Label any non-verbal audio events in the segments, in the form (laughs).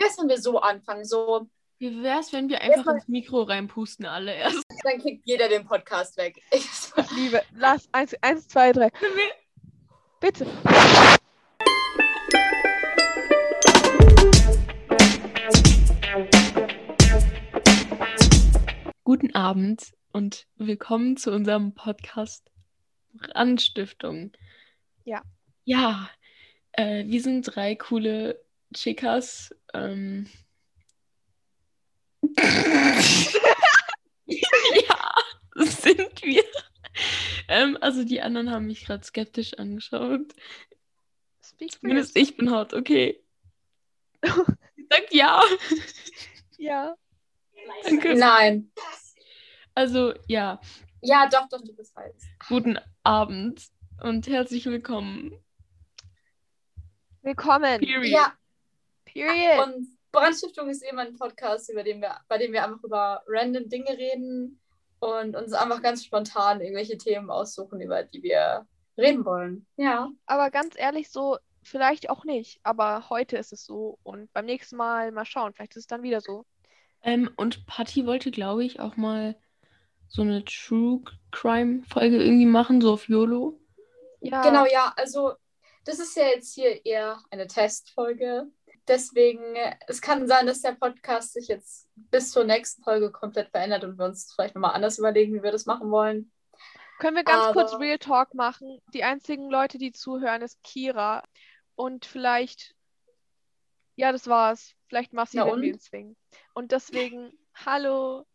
wär's, wenn wir so anfangen? So, Wie wär's, wenn wir einfach ins Mikro reinpusten alle erst? (laughs) dann kriegt jeder den Podcast weg. (laughs) Ich, Liebe, lass. Eins, eins zwei, drei. Bitte. Guten Abend und willkommen zu unserem Podcast Anstiftung. Ja. Ja, äh, wir sind drei coole Chicas. Ähm. (laughs) ja, das sind wir. Ähm, also die anderen haben mich gerade skeptisch angeschaut. Speak Zumindest ich bin hot, okay. (laughs) Sagt ja. Ja. Danke. nein. Also ja, Ja, doch, doch, du bist weiß. guten Abend und herzlich willkommen. Willkommen. Period. Ja, Period. und Brandstiftung ist eben ein Podcast, über den wir, bei dem wir einfach über random Dinge reden und uns einfach ganz spontan irgendwelche Themen aussuchen, über die wir reden wollen. Ja. Aber ganz ehrlich, so, vielleicht auch nicht. Aber heute ist es so. Und beim nächsten Mal mal schauen. Vielleicht ist es dann wieder so. Ähm, und Patty wollte, glaube ich, auch mal so eine True Crime Folge irgendwie machen, so auf YOLO. Ja. Genau, ja, also das ist ja jetzt hier eher eine Testfolge. Deswegen, es kann sein, dass der Podcast sich jetzt bis zur nächsten Folge komplett verändert und wir uns vielleicht nochmal anders überlegen, wie wir das machen wollen. Können wir ganz kurz Aber- Real Talk machen? Die einzigen Leute, die zuhören, ist Kira. Und vielleicht. Ja, das war's. Vielleicht Massi, Na wenn und? wir ihn zwingen. Und deswegen, hallo.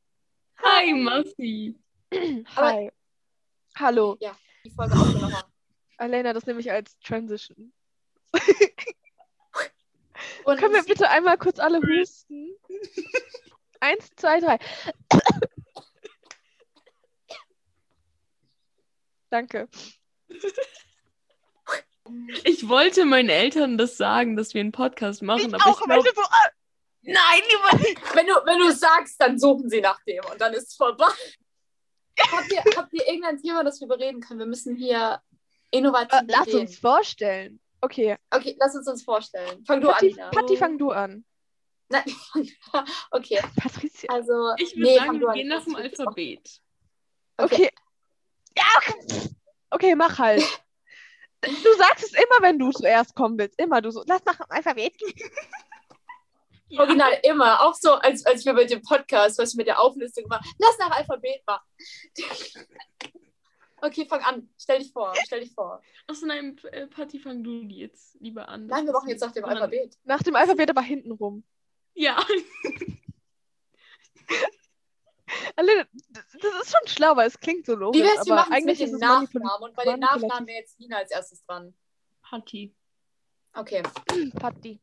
Hi, Massi. Aber- (clears throat) Hi. Hallo. Die Folge aufgenommen haben. Alena, das nehme ich als Transition. (laughs) Und Können wir bitte einmal kurz alle husten? (laughs) Eins, zwei, drei. (coughs) Danke. Ich wollte meinen Eltern das sagen, dass wir einen Podcast machen, ich aber auch, ich bin so, ah, Nein, lieber wenn, du, wenn du sagst, dann suchen sie nach dem und dann ist es vorbei. habt, ihr, habt ihr irgendein Thema, das wir bereden können? Wir müssen hier innovativ äh, lass uns vorstellen. Okay, Okay, lass uns uns vorstellen. Fang du Patti, an, Nina. Patti, fang du an. Nein, (laughs) okay, (laughs) Patricia. also. Ich würde nee, sagen, fang du wir an. gehen nach dem Alphabet. Okay. Ja, okay. Okay, mach halt. (laughs) Du sagst es immer, wenn du zuerst kommen willst. Immer du so. Lass nach dem Alphabet. Ja. Original immer. Auch so, als, als wir mit dem Podcast, was ich mit der Auflistung gemacht Lass nach Alphabet machen. Okay, fang an. Stell dich vor. Stell dich vor. Achso, nein, äh, Patti, fang du die jetzt lieber an. Nein, wir machen jetzt nach dem Alphabet. Nach dem Alphabet aber hinten rum. Ja. (laughs) Alena, das ist schon schlau, weil es klingt so logisch. Wie wär's, wir aber machen mit eigentlich es manipul Nachnamen und bei den. Nachnamen wäre jetzt Nina als erstes dran. Patti. Okay. (clears throat) Patti.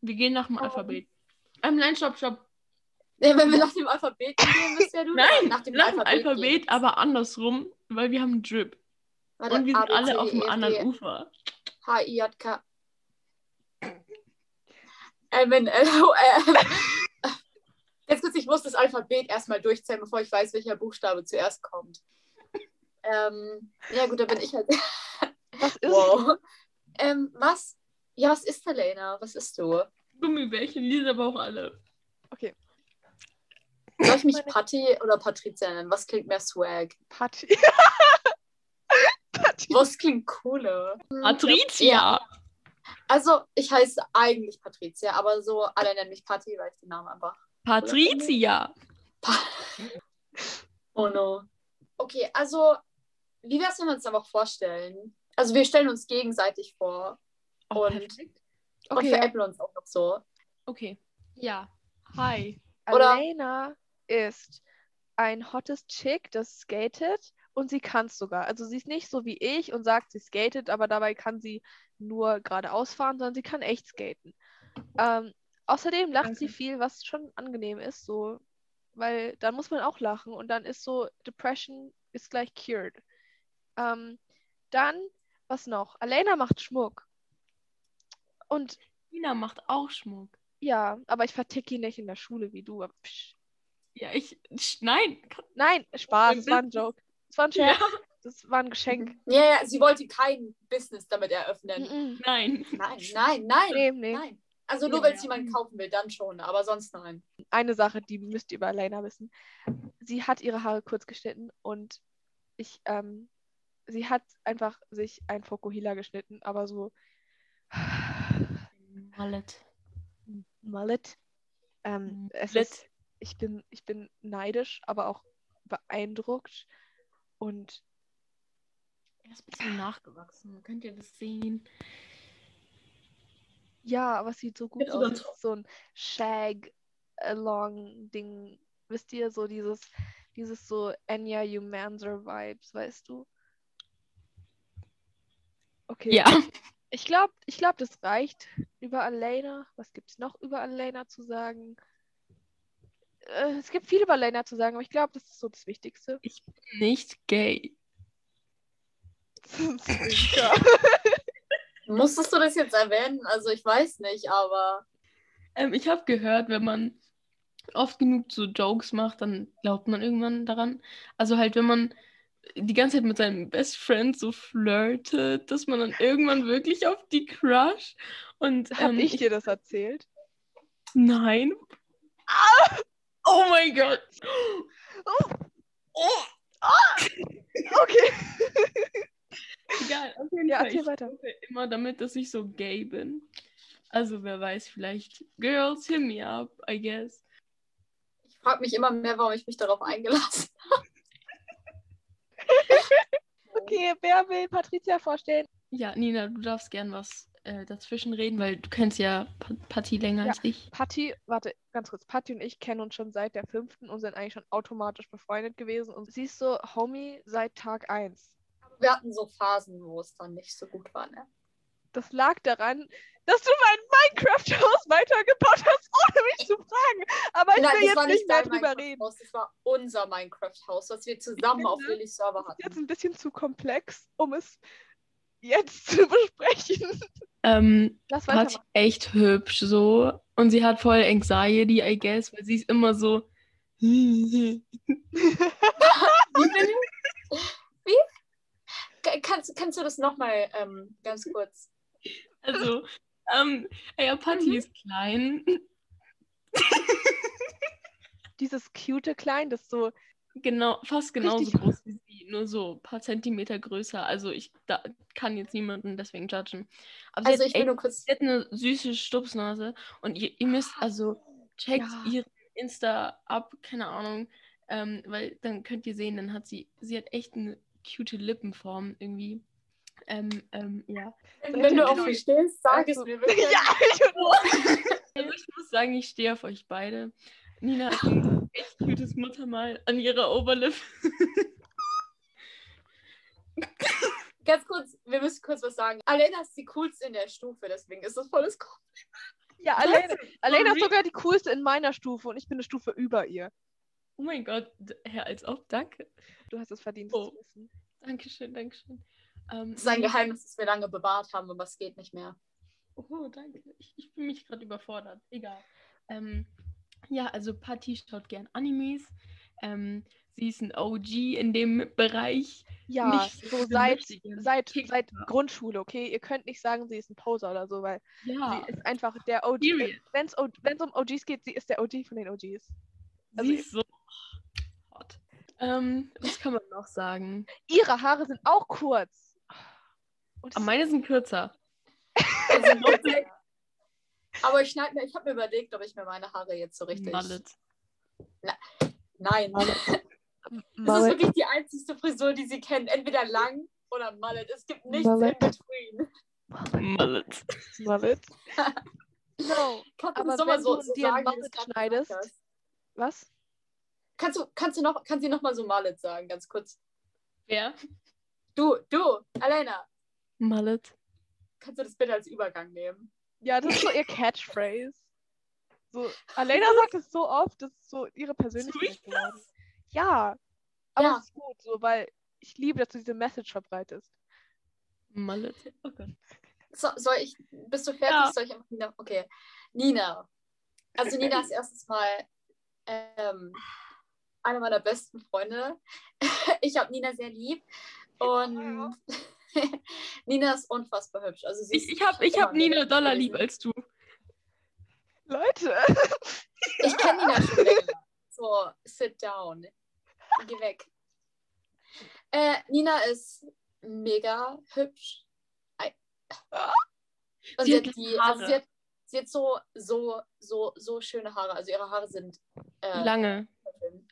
Wir gehen nach dem Oh. Alphabet. Ähm, nein, stopp, stopp. Ja, wenn wir nach dem Alphabet gehen, müsst ja du Nein, nach dem nach dem Alphabet, Alphabet, aber andersrum, weil wir haben einen Drip. Warte, Und wir A, sind C, alle auf dem E, anderen Ufer. H, I, J, K. M, N, L, O, M. Jetzt kurz, ich muss das Alphabet erstmal durchzählen, bevor ich weiß, welcher Buchstabe zuerst kommt. Ähm, ja, gut, da bin ich halt. Was ist Wow. Ähm, was? Ja, was ist Helena? Was ist du? Gummibärchen, die sind aber auch alle. Soll ich mich Meine- Patti oder Patricia nennen? Was klingt mehr Swag? Patti? (laughs) Was klingt cooler? Patricia! Also, ich heiße eigentlich Patricia, aber so alle nennen mich Patti, weil ich den Namen einfach. Patricia! (laughs) Oh no. Okay, also, wie wäre es, wenn wir uns einfach vorstellen? Also, wir stellen uns gegenseitig vor Oh, Und- perfekt. und Okay, veräppeln uns auch noch so. Okay. Ja. Hi. oder- Alena ist ein hottes Chick, das skatet und sie kann es sogar. Also sie ist nicht so wie ich und sagt, sie skatet, aber dabei kann sie nur geradeaus fahren, sondern sie kann echt skaten. Ähm, außerdem lacht sie Danke. viel, was schon angenehm ist, so, weil dann muss man auch lachen und dann ist so, Depression ist gleich cured. Ähm, dann, was noch? Alena macht Schmuck. Und Tina macht auch Schmuck. ja, aber ich verticke ihn nicht in der Schule wie du. psch. Ja, ich. Nein. Nein, Spaß, es war ein Joke. Es war ein Scherz. Ja. Das war ein Geschenk. Ja, ja, sie wollte kein Business damit eröffnen. Mhm. Nein. Nein, nein, nein. Nee, nee. Nein. Also nur, Ja, wenn ja. es jemand kaufen will, dann schon, aber sonst nein. Eine Sache, die müsst ihr über Elena wissen. Sie hat ihre Haare kurz geschnitten und ich, ähm, sie hat einfach sich ein Fokuhila geschnitten, aber so Mallet. Mullet. Ähm, es Mullet. ist, ich bin, ich bin neidisch, aber auch beeindruckt und Er ist ein bisschen nachgewachsen. Könnt ihr das sehen? Ja, aber es sieht so gut aus. so ein Shag-Along-Ding. Wisst ihr, so dieses, dieses so Enya Humanzer-Vibes, weißt du? Okay. Ja. Ich glaube, ich glaub, das reicht über Elena. Was gibt es noch über Elena zu sagen? Äh, es gibt viel über Elena zu sagen, aber ich glaube, das ist so das Wichtigste. Nicht gay. (laughs) (laughs) Musstest du das jetzt erwähnen? Also ich weiß nicht, aber Ähm, ich habe gehört, wenn man oft genug so Jokes macht, dann glaubt man irgendwann daran. Also halt, wenn man die ganze Zeit mit seinem Best Friend so flirtet, dass man dann irgendwann wirklich auf die Crush und Hab ähm, ich dir das erzählt? Nein. Ah! Oh mein Gott. Oh, Oh. okay. Egal, auf jeden Ja, Fall. Ich weiter. immer damit, dass ich so gay bin. Also wer weiß, vielleicht Girls hit me up, I guess. ich frage mich immer mehr, warum ich mich darauf eingelassen (laughs) Okay, wer will Patricia vorstellen? Ja, Nina, du darfst gern was äh, dazwischen reden, weil du kennst ja Pa- Patti länger Ja. als ich. Patti, warte, ganz kurz. Patti und ich kennen uns schon seit der fünften und sind eigentlich schon automatisch befreundet gewesen. Und sie ist so Homie seit Tag 1. habe. Wir hatten so Phasen, wo es dann nicht so gut war, ne? Das lag daran, dass du mein Minecraft-Haus weitergebaut hast, ohne mich zu fragen. Aber ich Nein, will jetzt nicht mehr drüber reden. Das war unser Minecraft-Haus, was wir zusammen auf finde, Lillys Server Das ist jetzt hatten. ein bisschen zu komplex, um es jetzt zu besprechen. Ähm, Lass weitermachen. echt hübsch so. Und sie hat voll Anxiety, I guess, weil sie ist immer so. (laughs) Wie Kannst, kannst du das nochmal ähm, ganz kurz? Also, ähm, ja, Patti Mhm. ist klein. Dieses cute Klein, das so. Genau, fast genauso groß wie sie, nur so ein paar Zentimeter größer. Also ich da, kann jetzt niemanden deswegen judgen. Aber sie Also hat ich will echt nur kurz. Sie hat eine süße Stupsnase und ihr, ihr müsst also checkt Ja. ihr Insta ab, keine Ahnung, ähm, weil dann könnt ihr sehen, dann hat sie, sie hat echt eine cute Lippenform irgendwie. Ähm, ähm, ja. Wenn, wenn du auf mich stehst, sag es Also- mir bitte. (laughs) ja, (laughs) Also ich muss sagen, ich stehe auf euch beide. Nina hat ein echt cutes Muttermal an ihrer Oberlippe. (laughs) Ganz kurz, wir müssen kurz was sagen. Alena ist die coolste in der Stufe, deswegen ist das volles Kopf. ja Alena, Alena ist sogar die coolste in meiner Stufe und ich bin eine Stufe über ihr. Oh mein Gott, Herr, als ob, danke. Du hast es verdient, Oh. zu wissen. Dankeschön, Dankeschön. Ähm, Das ist ein Geheimnis, das wir lange bewahrt haben, aber es geht nicht mehr. Oh, danke. Ich, ich fühle mich gerade überfordert. Egal. Ähm, ja, also Patti schaut gern Animes. Ähm, sie ist ein OG in dem Bereich. Ja, Nicht so seit, seit, seit Grundschule, okay? Ihr könnt nicht sagen, sie ist ein Poser oder so, weil Ja, sie ist einfach der OG. Wenn es um OGs geht, sie ist der OG von den OGs. also sie ist so hot. Ähm, was kann man noch sagen? Ihre Haare sind auch kurz. Aber meine sind kürzer. (laughs) Also aber ich schneide mir, ich habe mir überlegt, ob ich mir meine Haare jetzt so richtig. Mallet. Nein. Das ist wirklich die einzigste Frisur, die sie kennen. Entweder lang oder Mallet. Es gibt nichts Mallet. in between. Mallet. Mullet. (laughs) No. Kannst du Aber das nochmal wenn so, du so dir sagen, du gerade schneidest-? Was? Kannst du, kannst du noch, kann sie nochmal so Mallet sagen, ganz kurz? Wer? Du, du, Alena, Mallet. kannst du das bitte als Übergang nehmen? Ja, das ist so ihr (laughs) Catchphrase. So, Alena sagt es so oft, das ist so ihre Persönlichkeit ich geworden. Ja. Aber Ja. es ist gut, so, weil ich liebe, dass du diese Message verbreitest. Mallet. Oh Gott. So, soll ich, bist du fertig? Ja. Soll ich einfach Nina? Okay. Nina. Also (laughs) Nina ist erstens mal ähm, eine meiner besten Freunde. (laughs) Ich habe Nina sehr lieb. Und (laughs) Nina ist unfassbar hübsch. Also sie Ich, ich habe ich hab Nina gewesen. lieb als du. Leute. Ich kenne Nina schon länger. So, sit down. Geh weg. Äh, Nina ist mega hübsch. Und Sie sie, hat die, also sie, hat, sie hat so, so, so, so schöne Haare. Also ihre Haare sind äh, Lange.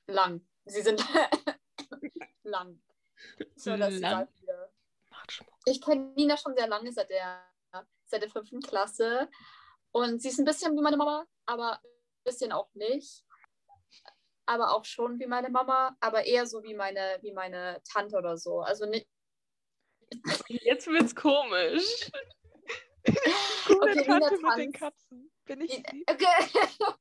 lang. Sie sind (laughs) lang. So, dass sie Lang. wieder. Macht Schmuck. Ich kenne Nina schon sehr lange, seit der, seit der fünften Klasse. Und sie ist ein bisschen wie meine Mama, aber ein bisschen auch nicht. Aber auch schon wie meine Mama, aber eher so wie meine, wie meine Tante oder so. Also nicht. (laughs) Jetzt wird's komisch. (laughs) Coole Okay, Nina Tante mit den. Katzen. Bin ich sie? Okay. (laughs)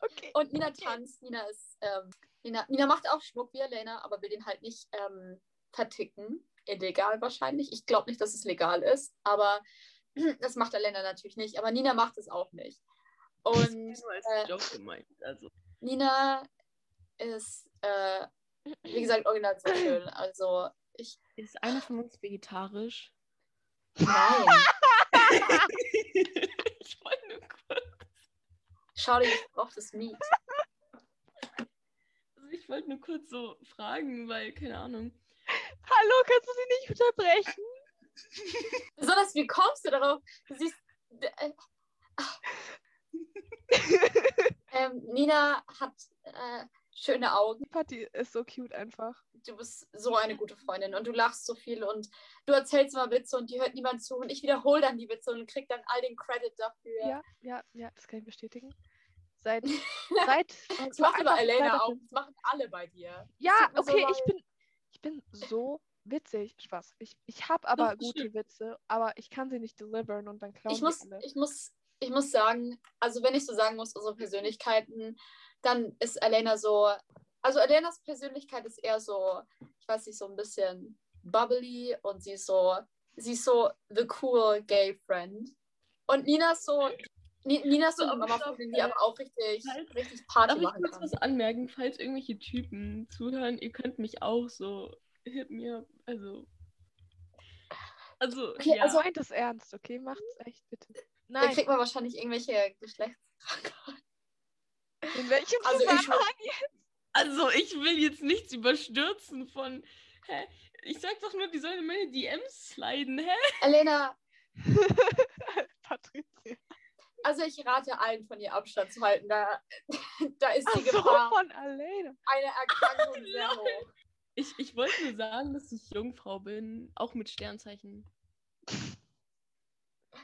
Okay. Und Nina tanzt. Nina ist. Ähm, Nina, Nina macht auch Schmuck wie Elena, aber will den halt nicht ähm, verticken. Illegal wahrscheinlich. Ich glaube nicht, dass es legal ist, aber (clears throat) das macht Elena natürlich nicht. Aber Nina macht es auch nicht. Und Nur als äh, Joke gemeint. Also. Nina ist, äh, wie gesagt, original so schön. Also, ich. Ist einer von uns vegetarisch? Nein. (laughs) ich wollte nur kurz. Schau dir, ich brauche das Meat. Also ich wollte nur kurz so fragen, weil, keine Ahnung. Hallo, kannst du sie nicht unterbrechen? (laughs) Besonders, wie kommst du darauf? Du siehst. Äh, (laughs) ähm, Nina hat äh, schöne Augen. Patti ist so cute einfach. Du bist so eine gute Freundin und du lachst so viel und du erzählst immer Witze und die hört niemand zu und ich wiederhole dann die Witze und krieg dann all den Credit dafür. Ja, ja, ja, das kann ich bestätigen. Seit, seit. (laughs) Das macht aber Elena auch. Das machen alle bei dir. Ja, so okay, leid. ich bin, ich bin so witzig. Spaß. Ich, ich habe aber gute. Witze, aber ich kann sie nicht deliveren und dann klauen ich muss, alle. ich muss, ich muss sagen, also wenn ich so sagen muss, unsere Persönlichkeiten, dann ist Elena so, also Elenas Persönlichkeit ist eher so, ich weiß nicht, so ein bisschen bubbly und sie ist so, sie ist so the cool gay friend. Und Nina ist so, Ni- Nina ist so die Mama, von die aber auch richtig, halt. richtig Party Darf ich machen kurz kann. was anmerken, falls irgendwelche Typen zuhören? Ihr könnt mich auch so hit mir, also. Also, Okay, ja. also- Meint es ernst, okay? Macht's echt bitte. Da Nein, kriegt man wahrscheinlich irgendwelche Geschlechtskrankheiten. in welchem Also ich- Zusammenhang jetzt? Also, ich will jetzt nichts überstürzen von. Hä? Ich sag doch nur, die sollen in meine DMs sliden, hä? Elena, (laughs) Patricia. also ich rate allen von ihr Abstand zu halten. Da, (laughs) da ist Ach die so, Gefahr, von Alena. eine Erkrankung (laughs) sehr hoch. Ich, ich wollte nur sagen, dass ich Jungfrau bin, auch mit Sternzeichen.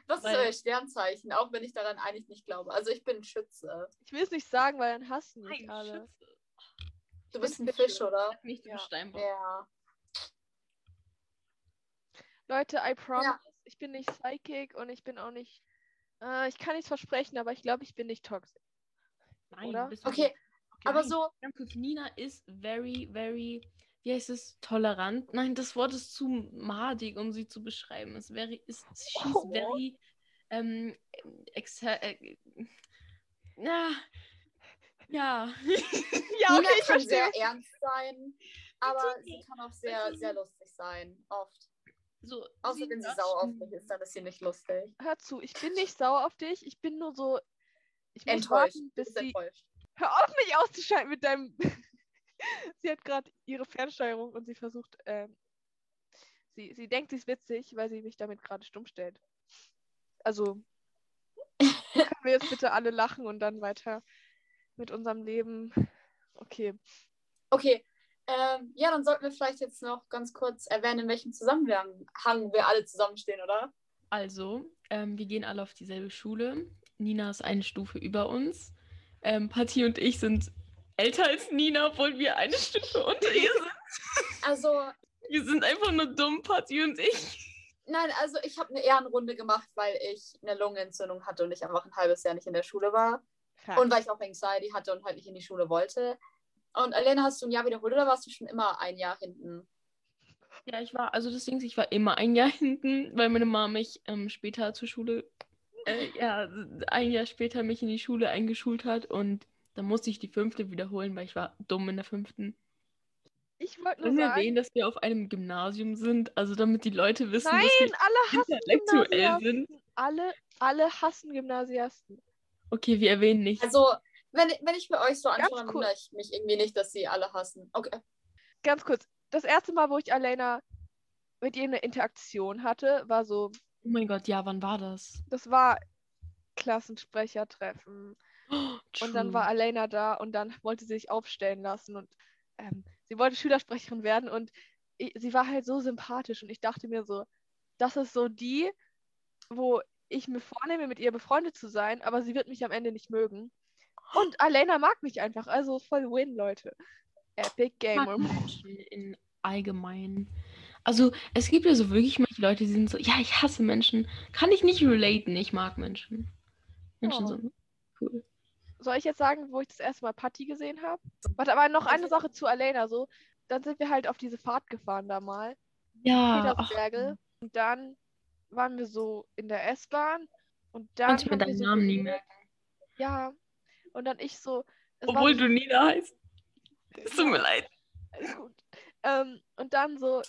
Was ist Weil- euer Sternzeichen? Auch wenn ich daran eigentlich nicht glaube. Also ich bin ein Schütze. Ich will es nicht sagen, weil dann hassen mich Nein, alle. Schütze. Du bist ein Fische. Fisch, oder? Nicht Ja. ja. Steinbock. Ja. Leute, I promise, ich bin nicht psychic und ich bin auch nicht. Äh, ich kann nichts versprechen, aber ich glaube, ich bin nicht toxisch. Nein, Oder? bist du Okay, nicht. aber Nein, so, Nina ist very, very, wie heißt es, tolerant. Nein, das Wort ist zu madig, um sie zu beschreiben. Es wäre, ist, she's Oh. very, ähm, exa äh, ja, ja. Ja, Nina kann sehr ernst sein, aber sie kann auch sehr, sehr lustig sein. Oft. so, Außer wenn sie sauer auf mich ist, dann ist sie nicht lustig. Hör zu, ich bin nicht sauer auf dich. Ich bin nur so. Ich muss Enttäuscht. warten, Du bis bist sie. enttäuscht. Hör auf, mich auszuschalten mit deinem. Sie hat gerade ihre Fernsteuerung und sie versucht. Ähm, sie, sie denkt, sie ist witzig, weil sie mich damit gerade stumm stellt. Also. können wir jetzt bitte alle lachen und dann weiter mit unserem Leben. Okay. Okay. Ähm, ja, dann sollten wir vielleicht jetzt noch ganz kurz erwähnen, in welchem Zusammenhang wir alle zusammenstehen, oder? Also, ähm, wir gehen alle auf dieselbe Schule. Nina ist eine Stufe über uns. Ähm, Patti und ich sind älter als Nina, obwohl wir eine Stufe unter ihr sind. Also, Wir sind einfach nur dumm, Patti und ich. nein, also ich habe eine Ehrenrunde gemacht, weil ich eine Lungenentzündung hatte und ich einfach ein halbes Jahr nicht in der Schule war. Und weil ich auch Anxiety hatte und halt nicht in die Schule wollte. Und Elena, hast du ein Jahr wiederholt oder warst du schon immer ein Jahr hinten? Ja, ich war, also das Ding ist, ich war immer ein Jahr hinten, weil meine Mama mich ähm, später zur Schule, äh, ja, ein Jahr später mich in die Schule eingeschult hat und dann musste ich die fünfte wiederholen, weil ich war dumm in der fünften. ich wollte nur sagen. erwähnen, dass wir auf einem Gymnasium sind, also damit die Leute wissen, Nein, dass wir alle hassen intellektuell sind. Alle, alle hassen Gymnasiasten. Okay, wir erwähnen nichts. Also, wenn, wenn ich mir euch so anschaue, dann wundere ich mich irgendwie nicht, dass sie alle hassen. Okay. Ganz kurz. Das erste Mal, wo ich Alena mit ihr eine Interaktion hatte, war so, oh mein Gott, ja, wann war das? das war Klassensprechertreffen. Oh, Und dann war Alena da und dann (laughs) wollte sie sich aufstellen lassen und ähm, sie wollte Schülersprecherin werden und i- sie war halt so sympathisch und ich dachte mir so, das ist so die, wo ich mir vornehme, mit ihr befreundet zu sein, aber sie wird mich am Ende nicht mögen. Und Alena mag mich einfach, also voll Win, Leute. Epic Ich mag Gamer. Menschen in allgemein. Also, es gibt ja so wirklich manche Leute, die sind so, ja, ich hasse Menschen. Kann ich nicht relaten, ich mag Menschen. Menschen Oh. sind cool. Soll ich jetzt sagen, wo ich das erste Mal Patty gesehen habe? Warte, aber noch eine Sache zu Alena. So, dann sind wir halt auf diese Fahrt gefahren da mal. Ja, Petersberge. Und dann waren wir so in der S-Bahn. Und dann. mir haben wir deinen so Namen nie merken. Ja. Und dann ich so. Obwohl du Nina heißt. Es tut mir leid. Alles gut. Ähm, und dann so,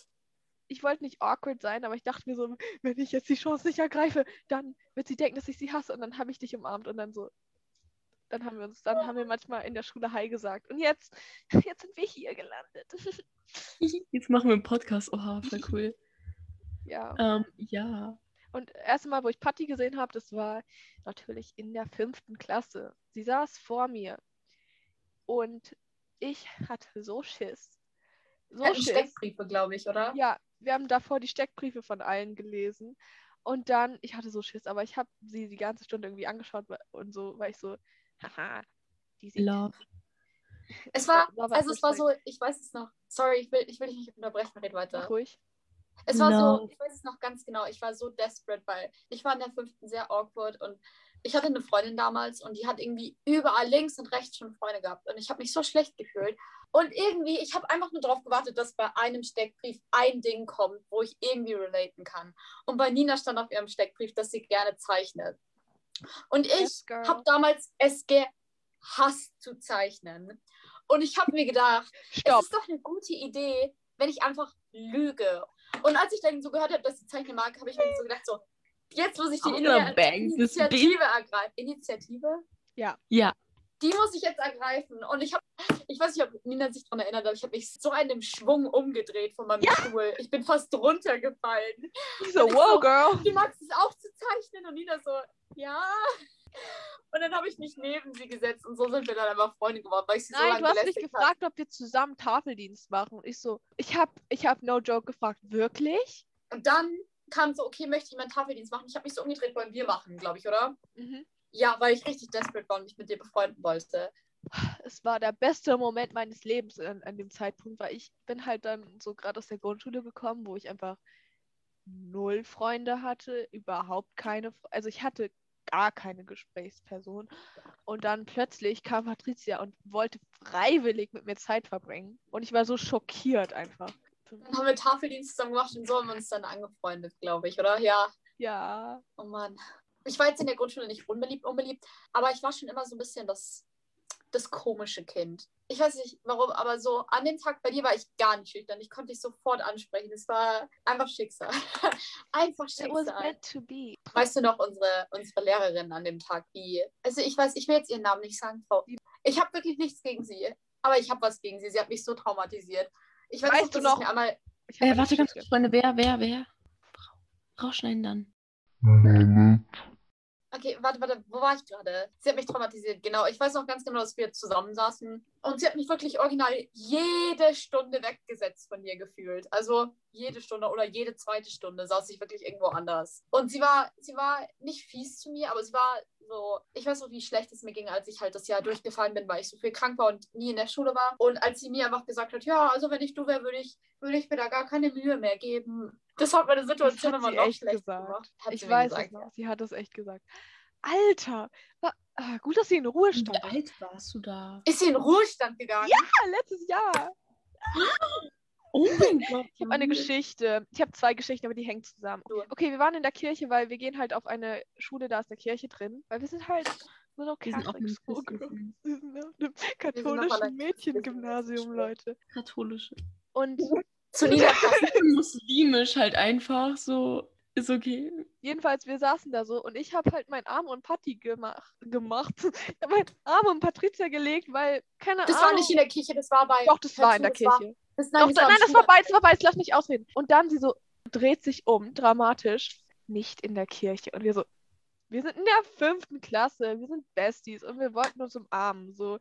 ich wollte nicht awkward sein, aber ich dachte mir so, wenn ich jetzt die Chance nicht ergreife, dann wird sie denken, dass ich sie hasse und dann habe ich dich umarmt und dann so, dann haben wir uns, dann haben wir manchmal in der Schule Hi gesagt. Und jetzt, (laughs) jetzt sind wir hier gelandet. (laughs) Jetzt machen wir einen Podcast. Oha, voll (laughs) cool. ja. Ähm, ja. Und das erste Mal, wo ich Patti gesehen habe, das war natürlich in der fünften Klasse. Sie saß vor mir und ich hatte so Schiss. So hatten Schiss. Steckbriefe, glaube ich, oder? Ja, wir haben davor die Steckbriefe von allen gelesen. Und dann, ich hatte so Schiss, aber ich habe sie die ganze Stunde irgendwie angeschaut und so, weil ich so, haha, die Love. Es war, also es war so, ich weiß es noch. Sorry, ich will, ich will dich nicht unterbrechen, red Mach weiter. ruhig. Es war so, Love. ich weiß es noch ganz genau, ich war so desperate, weil ich war in der fünften sehr awkward und ich hatte eine Freundin damals und die hat irgendwie überall links und rechts schon Freunde gehabt und ich habe mich so schlecht gefühlt. Und irgendwie, ich habe einfach nur darauf gewartet, dass bei einem Steckbrief ein Ding kommt, wo ich irgendwie relaten kann. Und bei Nina stand auf ihrem Steckbrief, dass sie gerne zeichnet. Und ich Yes, habe damals es gehasst zu zeichnen. Und ich habe mir gedacht, Stopp. es ist doch eine gute Idee, wenn ich einfach lüge. Und als ich dann so gehört habe, dass sie zeichnen mag, habe ich mir so gedacht, so, jetzt muss ich die Initiative ergreifen. Initiative? Ja. Die muss ich jetzt ergreifen. Und ich habe, ich weiß nicht, ob Nina sich daran erinnert, aber ich habe mich so in einem Schwung umgedreht von meinem Stuhl. Ich bin fast runtergefallen. So, wow, so- girl. Du magst es auch zu zeichnen? Und Nina so, ja. Und dann habe ich mich neben sie gesetzt und so sind wir dann einfach Freunde geworden, weil ich sie so Nein, lange du hast mich gefragt, ob wir zusammen Tafeldienst machen. Und ich so, ich habe ich hab no joke gefragt, wirklich? Und dann kam so, okay, möchte jemand Tafeldienst machen? Ich habe mich so umgedreht, wollen wir machen, glaube ich, oder? Mhm. Ja, weil ich richtig desperate war und mich mit dir befreunden wollte. Es war der beste Moment meines Lebens an, an dem Zeitpunkt, weil ich bin halt dann so gerade aus der Grundschule gekommen, wo ich einfach null Freunde hatte, überhaupt keine, also ich hatte gar keine Gesprächsperson. Und dann plötzlich kam Patricia und wollte freiwillig mit mir Zeit verbringen. Und ich war so schockiert einfach. Dann haben wir Tafeldienst zusammen gemacht und so haben wir uns dann angefreundet, glaube ich, oder? Ja. Ja. Oh Mann. Ich war jetzt in der Grundschule nicht unbeliebt, unbeliebt, aber ich war schon immer so ein bisschen das, das komische Kind. Ich weiß nicht warum, aber so an dem Tag bei dir war ich gar nicht schüchtern. Ich konnte dich sofort ansprechen. Es war einfach Schicksal. (laughs) einfach It was Schicksal. meant to be. Weißt du noch, unsere, unsere Lehrerin an dem Tag, die. Also ich weiß, ich will jetzt ihren Namen nicht sagen, Frau. Ich habe wirklich nichts gegen sie, aber ich habe was gegen sie. Sie hat mich so traumatisiert. Ich weiß Weißt noch, du noch- einmal. Äh, warte ganz kurz, Freunde. Wer, wer, wer? Rausschneiden dann. Okay, warte, warte, wo war ich gerade? Sie hat mich traumatisiert, genau. Ich weiß noch ganz genau, dass wir zusammensaßen und sie hat mich wirklich original jede Stunde weggesetzt von dir gefühlt. Also jede Stunde oder jede zweite Stunde saß ich wirklich irgendwo anders. Und sie war, sie war nicht fies zu mir, aber sie war so, ich weiß noch, wie schlecht es mir ging, als ich halt das Jahr durchgefallen bin, weil ich so viel krank war und nie in der Schule war. Und als sie mir einfach gesagt hat, ja, also wenn ich du wäre, würde ich, würde ich mir da gar keine Mühe mehr geben. Das hat meine Das Situation immer noch echt schlechter gesagt. gemacht. Hat ich weiß gesagt, es noch. Sie hat es echt gesagt. Alter, wa- ah, gut, dass sie in Ruhestand Wie ist. alt warst du da? Ist sie in Ruhestand gegangen? Ja, letztes Jahr. (gasps) Oh mein Gott. Ich habe eine Geschichte. Ich habe zwei Geschichten, aber die hängen zusammen. Okay, wir waren in der Kirche, weil wir gehen halt auf eine Schule, da ist eine Kirche drin. Weil wir sind halt so eine Wir sind auf Catholic einem School. girl. christlichen, Wir sind auf einem katholischen Mädchengymnasium. Leute. katholischen. Und (laughs) Zu Niederklassen. (laughs) Muslimisch halt einfach so. Ist okay. Jedenfalls, wir saßen da so und ich habe halt meinen Arm und Patti gemacht. gemacht. (laughs) Ich habe meinen Arm um Patricia gelegt, weil, keine Das Ahnung. war nicht in der Kirche, das war bei. Doch, das war in der das war- Kirche. Das, Doch, nein, da, das nein, war das war beides, das war beides, lass mich ausreden. Und dann sie so dreht sich um, dramatisch, nicht in der Kirche. Und wir so, wir sind in der fünften Klasse, wir sind Besties und wir wollten uns umarmen. So,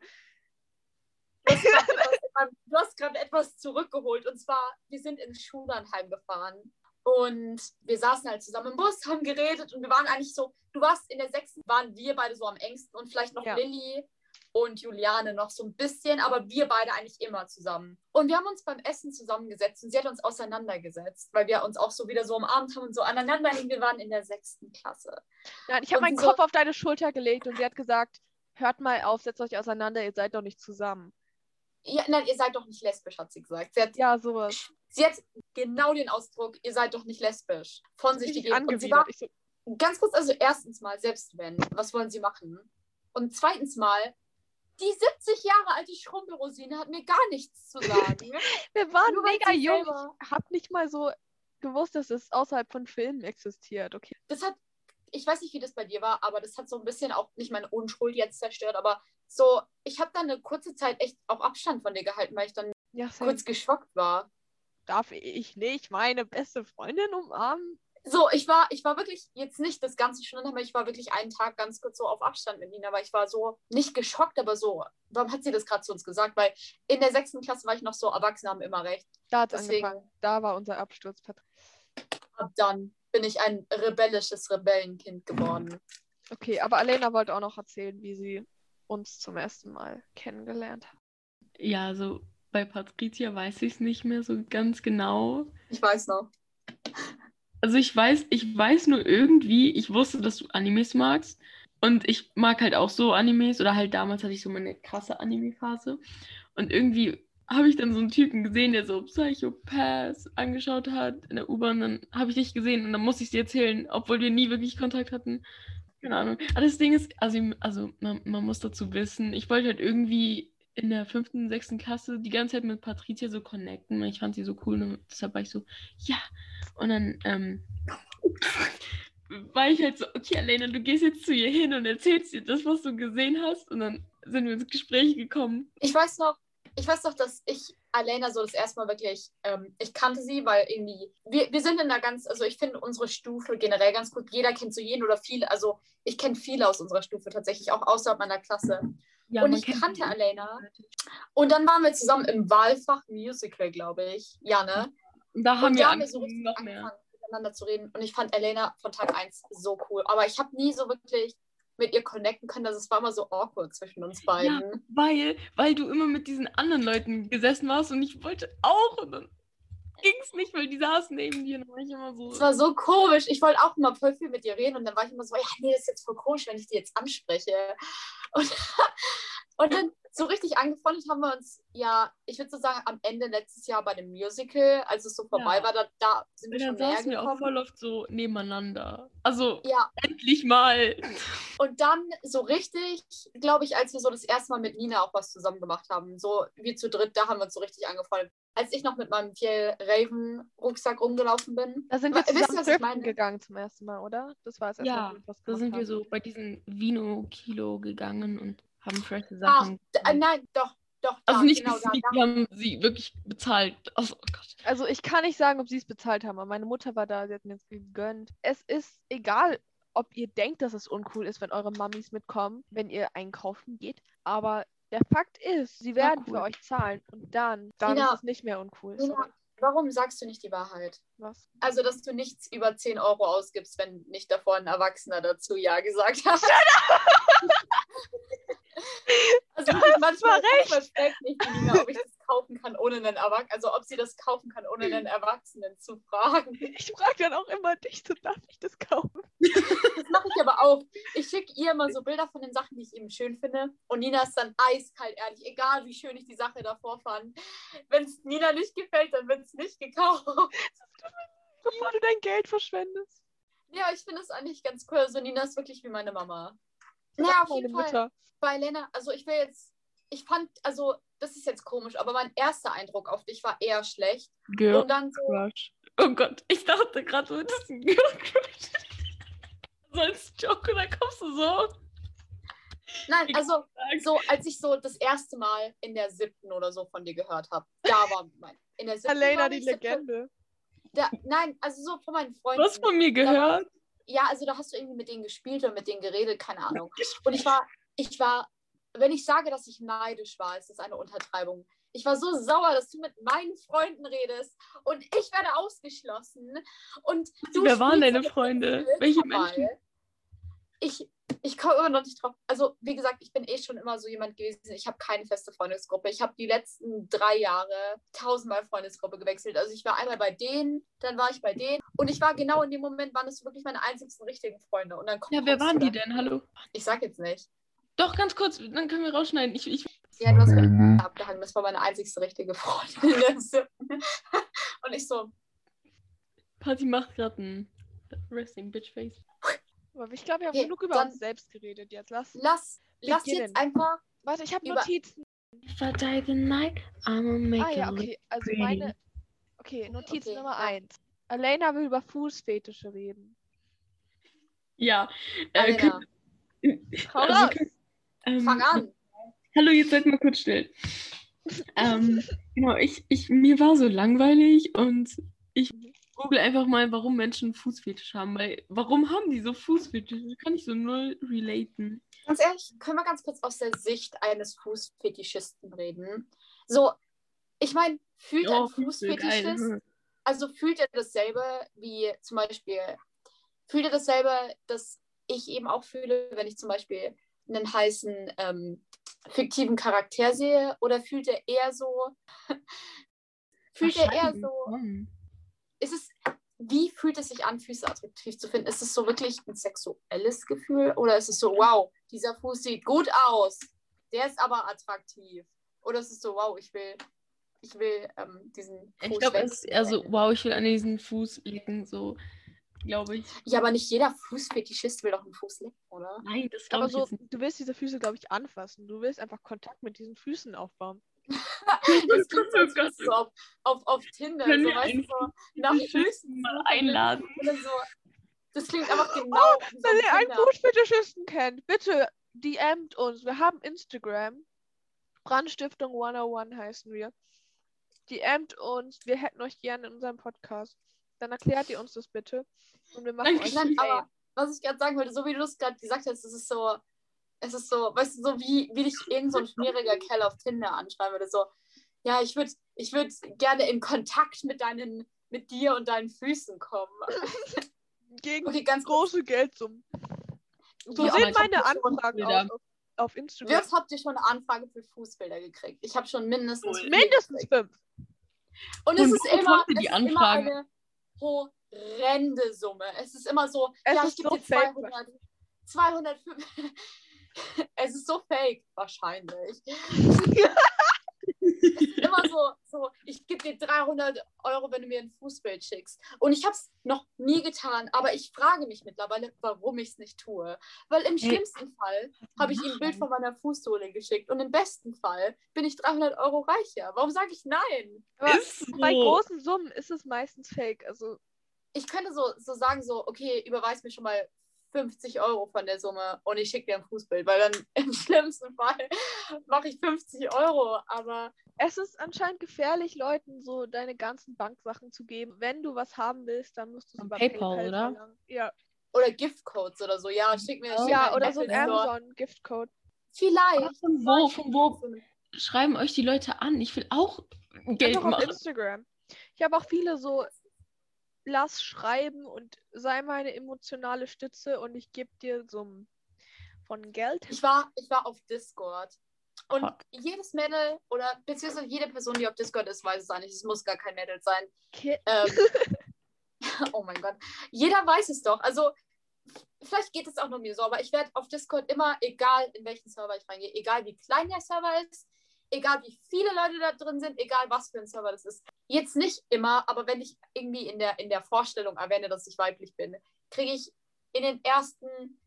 du hast gerade etwas zurückgeholt. Und zwar, wir sind ins Schullandheim gefahren. Und wir saßen halt zusammen im Bus, haben geredet und wir waren eigentlich so, du warst in der sechsten, waren wir beide so am engsten und vielleicht noch Ja. Lilly und Juliane noch so ein bisschen, aber wir beide eigentlich immer zusammen. Und wir haben uns beim Essen zusammengesetzt und sie hat uns auseinandergesetzt, weil wir uns auch so wieder so umarmt haben und so aneinander hingen. Wir waren in der sechsten Klasse. nein, ich habe meinen so- Kopf auf deine Schulter gelegt und sie hat gesagt, hört mal auf, setzt euch auseinander, ihr seid doch nicht zusammen. Ja, nein, ihr seid doch nicht lesbisch, hat sie gesagt. Sie hat Ja, sowas. Sie hat genau den Ausdruck, ihr seid doch nicht lesbisch, von sich gegeben. Und sie war angewidert. Ich so, ganz kurz, also erstens mal, selbst wenn, was wollen sie machen? Und zweitens mal, die 70 Jahre alte Schrumpelrosine hat mir gar nichts zu sagen. (laughs) wir waren Nur mega jung. Ich habe nicht mal so gewusst, dass es außerhalb von Filmen existiert. Okay. Das hat, ich weiß nicht, wie das bei dir war, aber das hat so ein bisschen auch nicht meine Unschuld jetzt zerstört, aber so, ich habe dann eine kurze Zeit echt auch Abstand von dir gehalten, weil ich dann Ja, kurz geschockt war. darf ich nicht meine beste Freundin umarmen? So, ich war, ich war wirklich jetzt nicht das ganze Stunden, aber ich war wirklich einen Tag ganz kurz so auf Abstand mit Nina, weil ich war so nicht geschockt, aber so, warum hat sie das gerade zu uns gesagt? Weil in der sechsten Klasse war ich noch so, Erwachsene haben immer recht. Da hat es Deswegen, angefangen. Da war unser Absturz. Patri- ab dann bin ich ein rebellisches Rebellenkind geworden. Okay, aber Alena wollte auch noch erzählen, wie sie uns zum ersten Mal kennengelernt hat. Ja, also bei Patricia weiß ich es nicht mehr so ganz genau. Ich weiß noch. Also ich weiß, ich weiß nur irgendwie, ich wusste, dass du Animes magst. Und ich mag halt auch so Animes oder halt damals hatte ich so meine krasse Anime-Phase. Und irgendwie habe ich dann so einen Typen gesehen, der so Psychopath angeschaut hat in der U-Bahn. Dann habe ich dich gesehen und dann musste ich dir erzählen, obwohl wir nie wirklich Kontakt hatten. Keine Ahnung. Aber das Ding ist, also, also man, man muss dazu wissen, ich wollte halt irgendwie in der fünften, sechsten Klasse die ganze Zeit mit Patricia so connecten. Ich fand sie so cool und deshalb war ich so, ja. Und dann ähm, war ich halt so, okay, Alena, du gehst jetzt zu ihr hin und erzählst ihr das, was du gesehen hast. Und dann sind wir ins Gespräch gekommen. Ich weiß noch, ich weiß noch, dass ich Alena so das erste Mal wirklich, ähm, ich kannte sie, weil irgendwie, wir, wir sind in einer ganz, also ich finde unsere Stufe generell ganz gut. Jeder kennt so jeden oder viele, also ich kenne viele aus unserer Stufe tatsächlich, auch außerhalb meiner Klasse. Ja, Und ich kannte. Alena. Und dann waren wir zusammen im Wahlfach Musical, glaube ich. Ja, ne? Da haben und wir da haben wir so noch mehr. angefangen, miteinander zu reden. Und ich fand Elena von Tag 1 so cool. Aber ich habe nie so wirklich mit ihr connecten können. Also es war immer so awkward zwischen uns beiden. Weil, weil du immer mit diesen anderen Leuten gesessen warst und ich wollte auch. Und dann ging es nicht, weil die saßen neben dir. Und dann war ich immer so. Es war so komisch. Ich wollte auch immer voll viel mit ihr reden. Und dann war ich immer so, ja, nee, das ist jetzt voll komisch, wenn ich die jetzt anspreche. Und, und dann so richtig angefreundet haben wir uns, ja, ich würde so sagen, am Ende letztes Jahr bei dem Musical, als es so vorbei Ja. war, da, da sind wir dann schon näher saßen wir auch gekommen. voll oft so nebeneinander. Also, Ja, endlich mal. Und dann so richtig, glaube ich, als wir so das erste Mal mit Nina auch was zusammen gemacht haben, so wir zu dritt, da haben wir uns so richtig angefreundet. Als ich noch mit meinem Fjell Raven Rucksack rumgelaufen bin. Da sind wir Wa- wisst zusammen was ich driften meine? gegangen zum ersten Mal, oder? Das war es erste Ja, Mal, wir Da sind wir haben. so bei diesen Vino-Kilo gegangen und haben frische Ach, Sachen. äh, nein, doch, doch, da, also nicht genau da, gesneakt, da. wir haben sie wirklich bezahlt. Also, oh Gott. Also ich kann nicht sagen, ob sie es bezahlt haben, aber meine Mutter war da, sie hat mir es gegönnt. Es ist egal, ob ihr denkt, dass es uncool ist, wenn eure Mamis mitkommen, wenn ihr einkaufen geht. Aber der Fakt ist, sie werden cool. für euch zahlen und dann, dann Nina, ist es nicht mehr uncool. Nina, warum sagst du nicht die Wahrheit? Was? Also, dass du nichts über 10 Euro ausgibst, wenn nicht davor ein Erwachsener dazu Ja gesagt hat. (laughs) also wirklich, manchmal, recht. mich die Nina, ob ich das kaufen kann, ohne einen Erwachsenen, also ob sie das kaufen kann, ohne einen Erwachsenen zu fragen. Ich frage dann auch immer dich, so darf ich das kaufen? Das mache ich aber auch. Ich schicke ihr immer so Bilder von den Sachen, die ich eben schön finde. Und Nina ist dann eiskalt ehrlich, egal wie schön ich die Sache davor fand. Wenn es Nina nicht gefällt, dann wird es nicht gekauft. (laughs) Bevor du dein Geld verschwendest. Ja, ich finde es eigentlich ganz cool. Also Nina ist wirklich wie meine Mama. Ja, ist auf meine jeden Fall. Mutter. Bei Lena, also ich will jetzt, ich fand, also das ist jetzt komisch, aber mein erster Eindruck auf dich war eher schlecht. Girl Und dann so, Crush. Oh Gott, ich dachte gerade, du hättest ein Girl-Crush. (laughs) So als Joke, da kommst du so. Nein, also so, als ich so das erste Mal in der siebten oder so von dir gehört habe, da war mein. In der siebten Alena, war die ich siebte- Legende. Da, nein, also so von meinen Freunden. Du hast von mir Da gehört. Ja, also da hast du irgendwie mit denen gespielt oder mit denen geredet, keine Ahnung. Und ich war, ich war, wenn ich sage, dass ich neidisch war, ist das eine Untertreibung. Ich war so sauer, dass du mit meinen Freunden redest und ich werde ausgeschlossen. Und du Wer waren deine Freunde? Welche. Menschen? Ich, ich komme immer noch nicht drauf. Also, wie gesagt, ich bin eh schon immer so jemand gewesen. Ich habe keine feste Freundesgruppe. Ich habe die letzten drei Jahre tausendmal Freundesgruppe gewechselt. Also, ich war einmal bei denen, dann war ich bei denen. Und ich war genau in dem Moment, waren es wirklich meine einzigsten richtigen Freunde. Und dann Ja, wer waren die denn? Hallo? Ich sag jetzt nicht. Doch, ganz kurz, dann können wir rausschneiden. Ich, ich, Ja, du hast gerade abgehangen. Das war meine einzigste richtige Freundin. siebten. (laughs) Und ich so, Party macht gerade ein Resting Bitch Face. Aber ich glaube, wir haben Okay, genug über uns selbst geredet jetzt. Lass. lass, lass jetzt einfach. Warte, ich habe Notizen. If I die tonight, I'ma make Ah ja, okay. Also pretty. meine. Okay, Notiz Okay, Nummer ja. 1. Alena will über Fußfetische reden. Ja. Äh, könnt- Hau also könnt- ähm, fang an. Hallo, jetzt seid mal kurz still. (laughs) ähm, genau, ich, ich, mir war so langweilig und ich google einfach mal, warum Menschen Fußfetisch haben. Weil, warum haben die so Fußfetisch? Das kann ich so null relaten. Ganz ehrlich, können wir ganz kurz aus der Sicht eines Fußfetischisten reden? So, ich meine, fühlt ein Oh, geil. Fußfetischist, Hm. also fühlt er dasselbe wie zum Beispiel, fühlt er dasselbe, das ich eben auch fühle, wenn ich zum Beispiel einen heißen ähm, fiktiven Charakter sehe? Oder fühlt er eher so, (laughs) fühlt er eher so. Ist es, wie fühlt es sich an, Füße attraktiv zu finden? Ist es so wirklich ein sexuelles Gefühl oder ist es so, wow, dieser Fuß sieht gut aus, der ist aber attraktiv? Oder ist es so, wow, ich will, ich will ähm, diesen Fuß Ich glaube, es ist eher so, wow, ich will an diesen Fuß lecken, so, glaube ich. Ja, aber nicht jeder Fußfetischist will doch einen Fuß lecken, oder? Nein, das glaube Aber ich so, jetzt nicht. du willst diese Füße, glaube ich, anfassen. Du willst einfach Kontakt mit diesen Füßen aufbauen. Das klingt so, Oh Gott, so auf, auf, auf Tinder, so, weißt du, so nach Füßen mal einladen? So. Das klingt einfach genau wie so Wenn ihr einen Tinder. Fußfetischisten kennt, bitte DMt uns. Wir haben Instagram. Brandstiftung 101 heißen wir. DMt uns. Wir hätten euch gerne in unserem Podcast. Dann erklärt ihr uns das bitte. Und wir machen Danke. euch Nein, aber was ich gerade sagen wollte, so wie du es gerade gesagt hast, es ist so, es ist so, weißt du, so wie, wie dich irgend so ein schmieriger Kerl auf Tinder anschreiben würde, so, ja, ich würde ich würd gerne in Kontakt mit deinen, mit dir und deinen Füßen kommen. (laughs) Gegen Okay, ganz große Geldsummen. So Ja, sehen meine Anfragen aus auf, auf Instagram. wie oft habt ihr schon eine Anfrage für Fußbilder gekriegt? Ich habe schon mindestens vier Mindestens fünf. Und es Und ist immer, es ist immer eine horrende Summe. Es ist immer so, Es ja, ich gebe so dir fake. 200, 205. (laughs) es ist so fake, wahrscheinlich. (laughs) immer so, so ich gebe dir 300 Euro, wenn du mir ein Fußbild schickst. Und ich habe es noch nie getan, aber ich frage mich mittlerweile, warum ich es nicht tue. Weil im Hey. schlimmsten Fall habe ich ihm ein Bild von meiner Fußsohle geschickt und im besten Fall bin ich 300 Euro reicher. Warum sage ich nein? Ist bei so. großen Summen ist es meistens fake. Also Ich könnte so, so sagen, so, okay, überweis mir schon mal 50 Euro von der Summe und ich schicke dir ein Fußbild, weil dann (laughs) im schlimmsten Fall mache ich 50 Euro, aber es ist anscheinend gefährlich, Leuten so deine ganzen Banksachen zu geben. Wenn du was haben willst, dann musst du es über PayPal, PayPal oder? verlangen. Ja, oder Giftcodes oder so, ja, schick mir, schick ja mir oder so ein Apple Store. Amazon Giftcode. Vielleicht. Von wo, von wo schreiben euch die Leute an? Ich will auch Geld Einfach auf machen. Instagram. Ich habe auch viele so, lass schreiben und sei meine emotionale Stütze und ich gebe dir Summen von Geld. Ich war, ich war auf Discord. Und Hot. jedes Mädel oder beziehungsweise jede Person, die auf Discord ist, weiß es eigentlich. Es muss gar kein Mädel sein. Ähm, (laughs) oh mein Gott. Jeder weiß es doch. Also, vielleicht geht es auch nur mir so, aber ich werde auf Discord immer, egal in welchen Server ich reingehe, egal wie klein der Server ist, egal wie viele Leute da drin sind, egal was für ein Server das ist. Jetzt nicht immer, aber wenn ich irgendwie in der, in der Vorstellung erwähne, dass ich weiblich bin, kriege ich in den ersten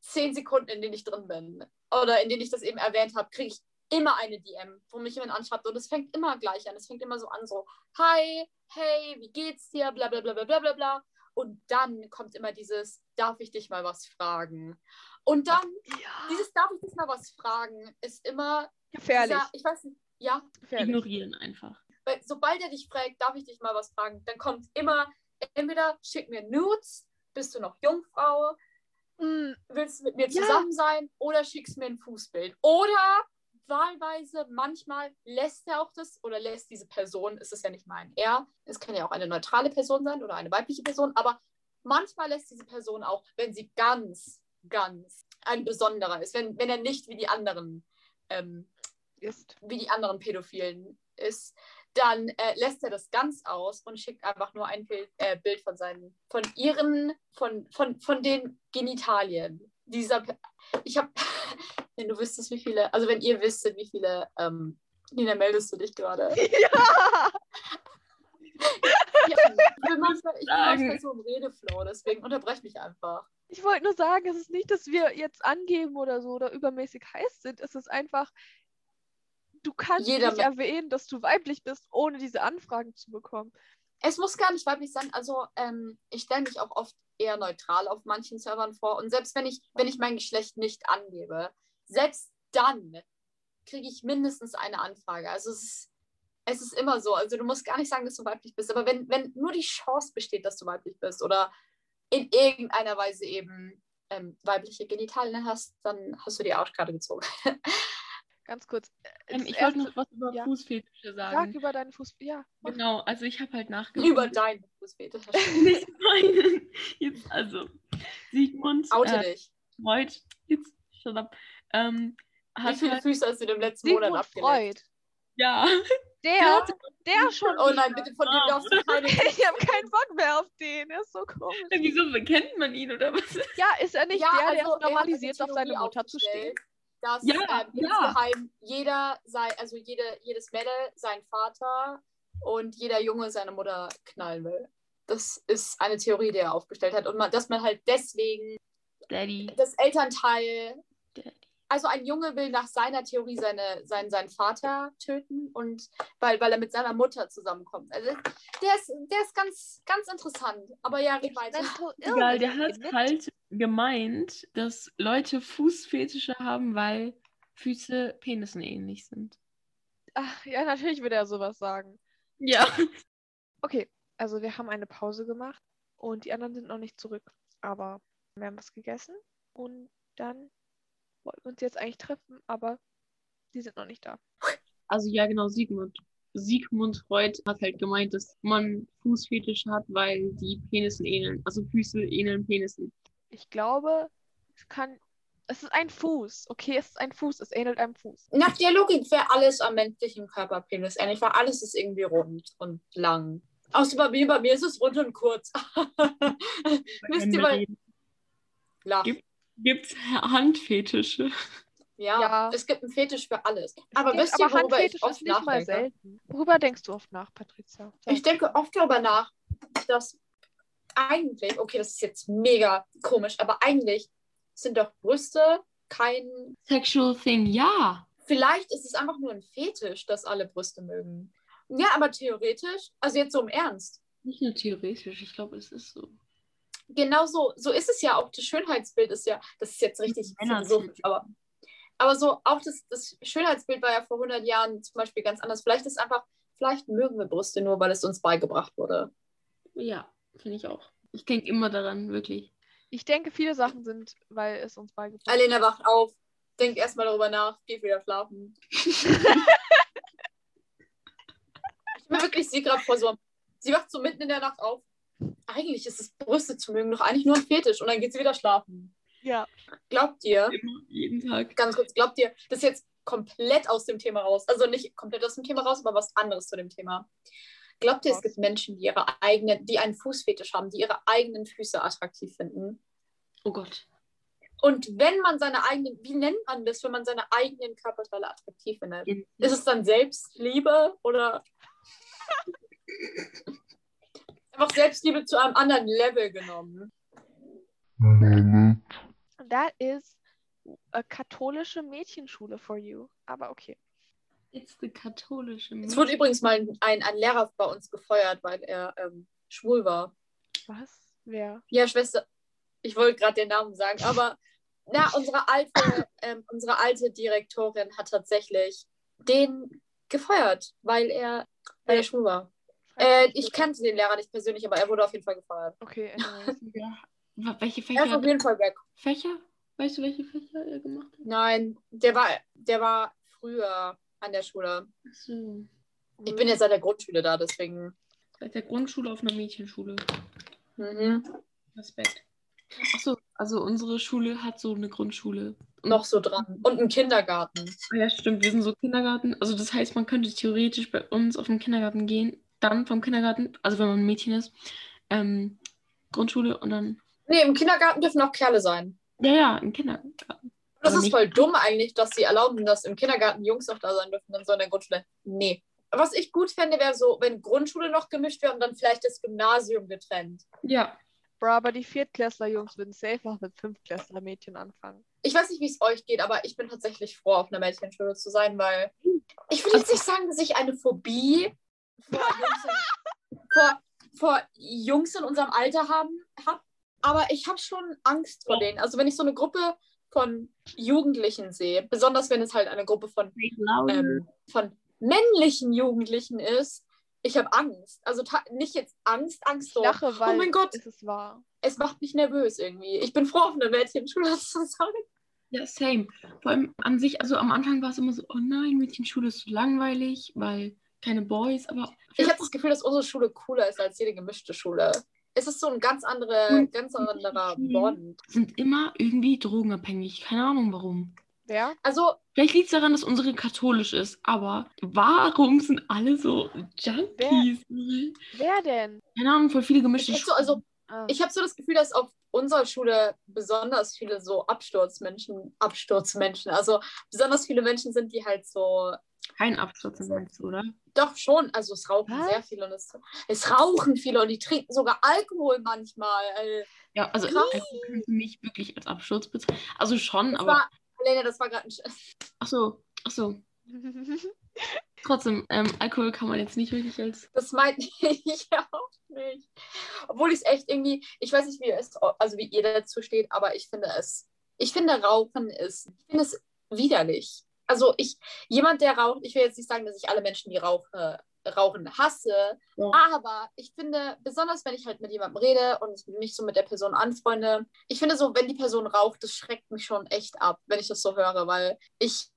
zehn Sekunden, in denen ich drin bin, oder in denen ich das eben erwähnt habe, kriege ich immer eine DM, wo mich jemand anschreibt und es fängt immer gleich an. Es fängt immer so an, so, hi, hey, wie geht's dir, bla bla bla bla bla bla bla. Und dann kommt immer dieses, darf ich dich mal was fragen? Und dann, Ja. dieses, darf ich dich mal was fragen, ist immer Gefährlich. dieser, ich weiß nicht, ja, Gefährlich. Ignorieren einfach. Weil sobald er dich fragt, darf ich dich mal was fragen, dann kommt immer, entweder schick mir Nudes, bist du noch Jungfrau, Mm, willst du mit mir Ja. zusammen sein oder schickst mir ein Fußbild. Oder wahlweise, manchmal lässt er auch das oder lässt diese Person, ist es ja nicht mein er, es kann ja auch eine neutrale Person sein oder eine weibliche Person, aber manchmal lässt diese Person auch, wenn sie ganz, ganz ein besonderer ist, wenn, wenn er nicht wie die anderen ähm, ist. wie die anderen Pädophilen ist, dann äh, lässt er das ganz aus und schickt einfach nur ein Bild, äh, Bild von seinen, von ihren, von, von, von den Genitalien. Dieser, ich habe, (laughs) wenn du wüsstest, wie viele, also wenn ihr wüsstet, wie viele, ähm, Nina, meldest du dich gerade? ja. (laughs) Ja, ich bin manchmal, ich bin Sagen. manchmal so im Redeflow, deswegen unterbrech mich einfach. Ich wollte nur sagen, es ist nicht, dass wir jetzt angeben oder so oder übermäßig heiß sind. Es ist einfach, du kannst Jeder nicht erwähnen, dass du weiblich bist, ohne diese Anfragen zu bekommen. Es muss gar nicht weiblich sein. Also ähm, ich stelle mich auch oft eher neutral auf manchen Servern vor. Und selbst wenn ich, wenn ich mein Geschlecht nicht angebe, selbst dann kriege ich mindestens eine Anfrage. Also es ist, es ist immer so. Also du musst gar nicht sagen, dass du weiblich bist. Aber wenn, wenn nur die Chance besteht, dass du weiblich bist oder in irgendeiner Weise eben ähm, weibliche Genitalien hast, dann hast du die Arschkarte gezogen. (laughs) Ganz kurz. äh, Ähm, ich wollte noch was über ja. Fußfetische Sag sagen. über deinen Fuß. Ja. mach. Genau, also ich habe halt nachgeguckt. Über deinen Fußfetisch. (laughs) Nicht meinen. Jetzt, also, Sigmund Oute äh, dich. Freud, jetzt, shut up, ähm, Wie viele halt, Füße hast du im letzten Monat Sigmund abgeleckt? Freud. ja, Der, der schon. Oh nein, bitte von dem darfst du keine. (laughs) Ich habe keinen Bock mehr auf den. Er ist so komisch. wieso kennt man ihn oder was? Ja, ist er nicht Ja, der, der also, es er hat normalisiert, auf seine Mutter zu stehen? Dass Ja, ähm, ja. insgeheim jeder sei, also jede, jedes Mädel sein Vater und jeder Junge seine Mutter knallen will. Das ist eine Theorie, die er aufgestellt hat. Und man, dass man halt deswegen Daddy, das Elternteil. Also ein Junge will nach seiner Theorie seine, seinen, seinen Vater töten und weil, weil er mit seiner Mutter zusammenkommt. Also der ist, der ist ganz, ganz interessant. Aber ja, red weiter. Egal, der hat halt gemeint, dass Leute Fußfetische haben, weil Füße Penissen ähnlich sind. Ach, ja, natürlich würde er sowas sagen. Ja. Okay, also wir haben eine Pause gemacht und die anderen sind noch nicht zurück. Aber wir haben was gegessen und dann wollten wir uns jetzt eigentlich treffen, aber die sind noch nicht da. Also ja, genau, Sigmund. Sigmund Freud hat halt gemeint, dass man Fußfetische hat, weil die Penissen ähneln. Also Füße ähneln Penissen. Ich glaube, es kann. Es ist ein Fuß. Okay, es ist ein Fuß. Es ähnelt einem Fuß. Nach der Logik wäre alles am menschlichen Körper Penis ähnlich, weil alles ist irgendwie rund und lang. Außer bei mir, bei mir ist es rund und kurz. (laughs) Wisst ihr, weil. Lach. Gibt- Gibt's Handfetische? Ja, Ja. es gibt einen Fetisch für alles. Aber wisst ihr, worüber ich Handfetisch oft ist nicht mal nachdenke? selten. Worüber denkst du oft nach, Patricia? Sag. Ich denke oft darüber nach, dass eigentlich, okay, das ist jetzt mega komisch, aber eigentlich sind doch Brüste kein. Sexual thing, ja. Vielleicht ist es einfach nur ein Fetisch, dass alle Brüste mögen. Ja, aber theoretisch, also jetzt so im Ernst, Nicht nur theoretisch, ich glaube, es ist so. Genau so, so ist es ja auch. Das Schönheitsbild ist ja, das ist jetzt richtig sind- aber, aber so auch das, das Schönheitsbild war ja vor 100 Jahren zum Beispiel ganz anders. Vielleicht ist einfach, vielleicht mögen wir Brüste nur, weil es uns beigebracht wurde. Ja, finde ich auch. Ich denke immer daran, wirklich. Ich denke, viele Sachen sind, weil es uns beigebracht Alena wacht auf, denkt erstmal darüber nach, geht wieder schlafen. (laughs) ich mir wirklich sie gerade vor so, sie wacht so mitten in der Nacht auf. Eigentlich ist es Brüste zu mögen, doch eigentlich nur ein Fetisch und dann geht sie wieder schlafen. Ja. Glaubt ihr, Immer, jeden Tag. ganz kurz, glaubt ihr, das ist jetzt komplett aus dem Thema raus, also nicht komplett aus dem Thema raus, aber was anderes zu dem Thema. Glaubt ihr, es gibt Menschen, die ihre eigenen, die einen Fußfetisch haben, die ihre eigenen Füße attraktiv finden? Oh Gott. Und wenn man seine eigenen, wie nennt man das, wenn man seine eigenen Körperteile attraktiv findet? Ist es dann Selbstliebe oder (laughs) einfach Selbstliebe zu einem anderen Level genommen? That is a katholische Mädchenschule for you. Aber okay. It's the katholische Es wurde übrigens mal ein, ein Lehrer bei uns gefeuert, weil er ähm, schwul war. Was? Wer? Ja, Schwester, ich wollte gerade den Namen sagen, aber na, unsere alte, ähm, unsere alte Direktorin hat tatsächlich den gefeuert, weil er, weil er schwul war. Äh, ich kannte den Lehrer nicht persönlich, aber er wurde auf jeden Fall gefeuert. Okay. (laughs) Ja. Welche Er ist Fächer? auf jeden Fall weg. Fächer? Weißt du, welche Fächer er gemacht hat? Nein, der war, der war früher an der Schule. Achso. Ich bin jetzt seit der Grundschule da, deswegen. Seit der Grundschule auf einer Mädchenschule. Mhm. Respekt. Achso, also unsere Schule hat so eine Grundschule. Und- Noch so dran. Und einen Kindergarten. Ah Ja, stimmt. Wir sind so Kindergarten. Also das heißt, man könnte theoretisch bei uns auf den Kindergarten gehen, dann vom Kindergarten, also wenn man ein Mädchen ist, ähm, Grundschule und dann. Nee, im Kindergarten dürfen auch Kerle sein. Ja, ja, im Kindergarten. Das Aber ist nicht- voll dumm eigentlich, dass sie erlauben, dass im Kindergarten Jungs noch da sein dürfen und so in der Grundschule. Nee. Was ich gut fände, wäre so, wenn Grundschule noch gemischt wäre und dann vielleicht das Gymnasium getrennt. Ja. Bro, aber die Viertklässler-Jungs würden safe noch mit Fünftklässler-Mädchen anfangen. Ich weiß nicht, wie es euch geht, aber ich bin tatsächlich froh, auf einer Mädchenschule zu sein, weil ich will jetzt nicht sagen, dass ich eine Phobie vor Jungs in, (laughs) vor, vor Jungs in unserem Alter haben hab, aber ich habe schon Angst vor denen. Also wenn ich so eine Gruppe von Jugendlichen sehe, besonders wenn es halt eine Gruppe von ähm, von männlichen Jugendlichen ist, ich habe Angst. Also nicht jetzt Angst, Angst so. lache, weil oh mein Gott, es ist wahr. es macht mich nervös irgendwie. Ich bin froh, auf einer Mädchenschule zu sein. Ja, same. Vor allem an sich, also am Anfang war es immer so, oh nein, Mädchenschule ist so langweilig, weil keine Boys, aber Ich habe das Gefühl, dass unsere Schule cooler ist als jede gemischte Schule. Es ist so ein ganz, andere, ganz anderer Bond. sind immer irgendwie drogenabhängig. Keine Ahnung warum. Wer? Also, Vielleicht liegt es daran, dass unsere katholisch ist, aber warum sind alle so Junkies? Wer denn? Keine Ahnung, voll viele gemischte so, also, Ah. ich habe so das Gefühl, dass auf unserer Schule besonders viele so Absturzmenschen, Absturzmenschen, also besonders viele Menschen sind, die halt so Kein Absturz meinst du, oder? Doch schon, also es rauchen Was? sehr viele und es, es rauchen viele und die trinken sogar Alkohol manchmal. Äh, Ja, also. Alkohol kannst du nicht wirklich als Absturz bezeichnen. Also schon, Das aber. war, Lena, das war gerade ein Sch Ach so, ach so. (laughs) Trotzdem, ähm, Alkohol kann man jetzt nicht wirklich als. Das meinte (laughs) ich auch nicht. Obwohl ich es echt irgendwie, ich weiß nicht, wie es, also wie ihr dazu steht, aber ich finde es, ich finde Rauchen ist, ich finde es widerlich. Also ich, jemand, der raucht, ich will jetzt nicht sagen, dass ich alle Menschen, die rauche, Rauchen hasse, Ja. aber ich finde, besonders wenn ich halt mit jemandem rede und mich so mit der Person anfreunde, ich finde so, wenn die Person raucht, das schreckt mich schon echt ab, wenn ich das so höre, weil ich,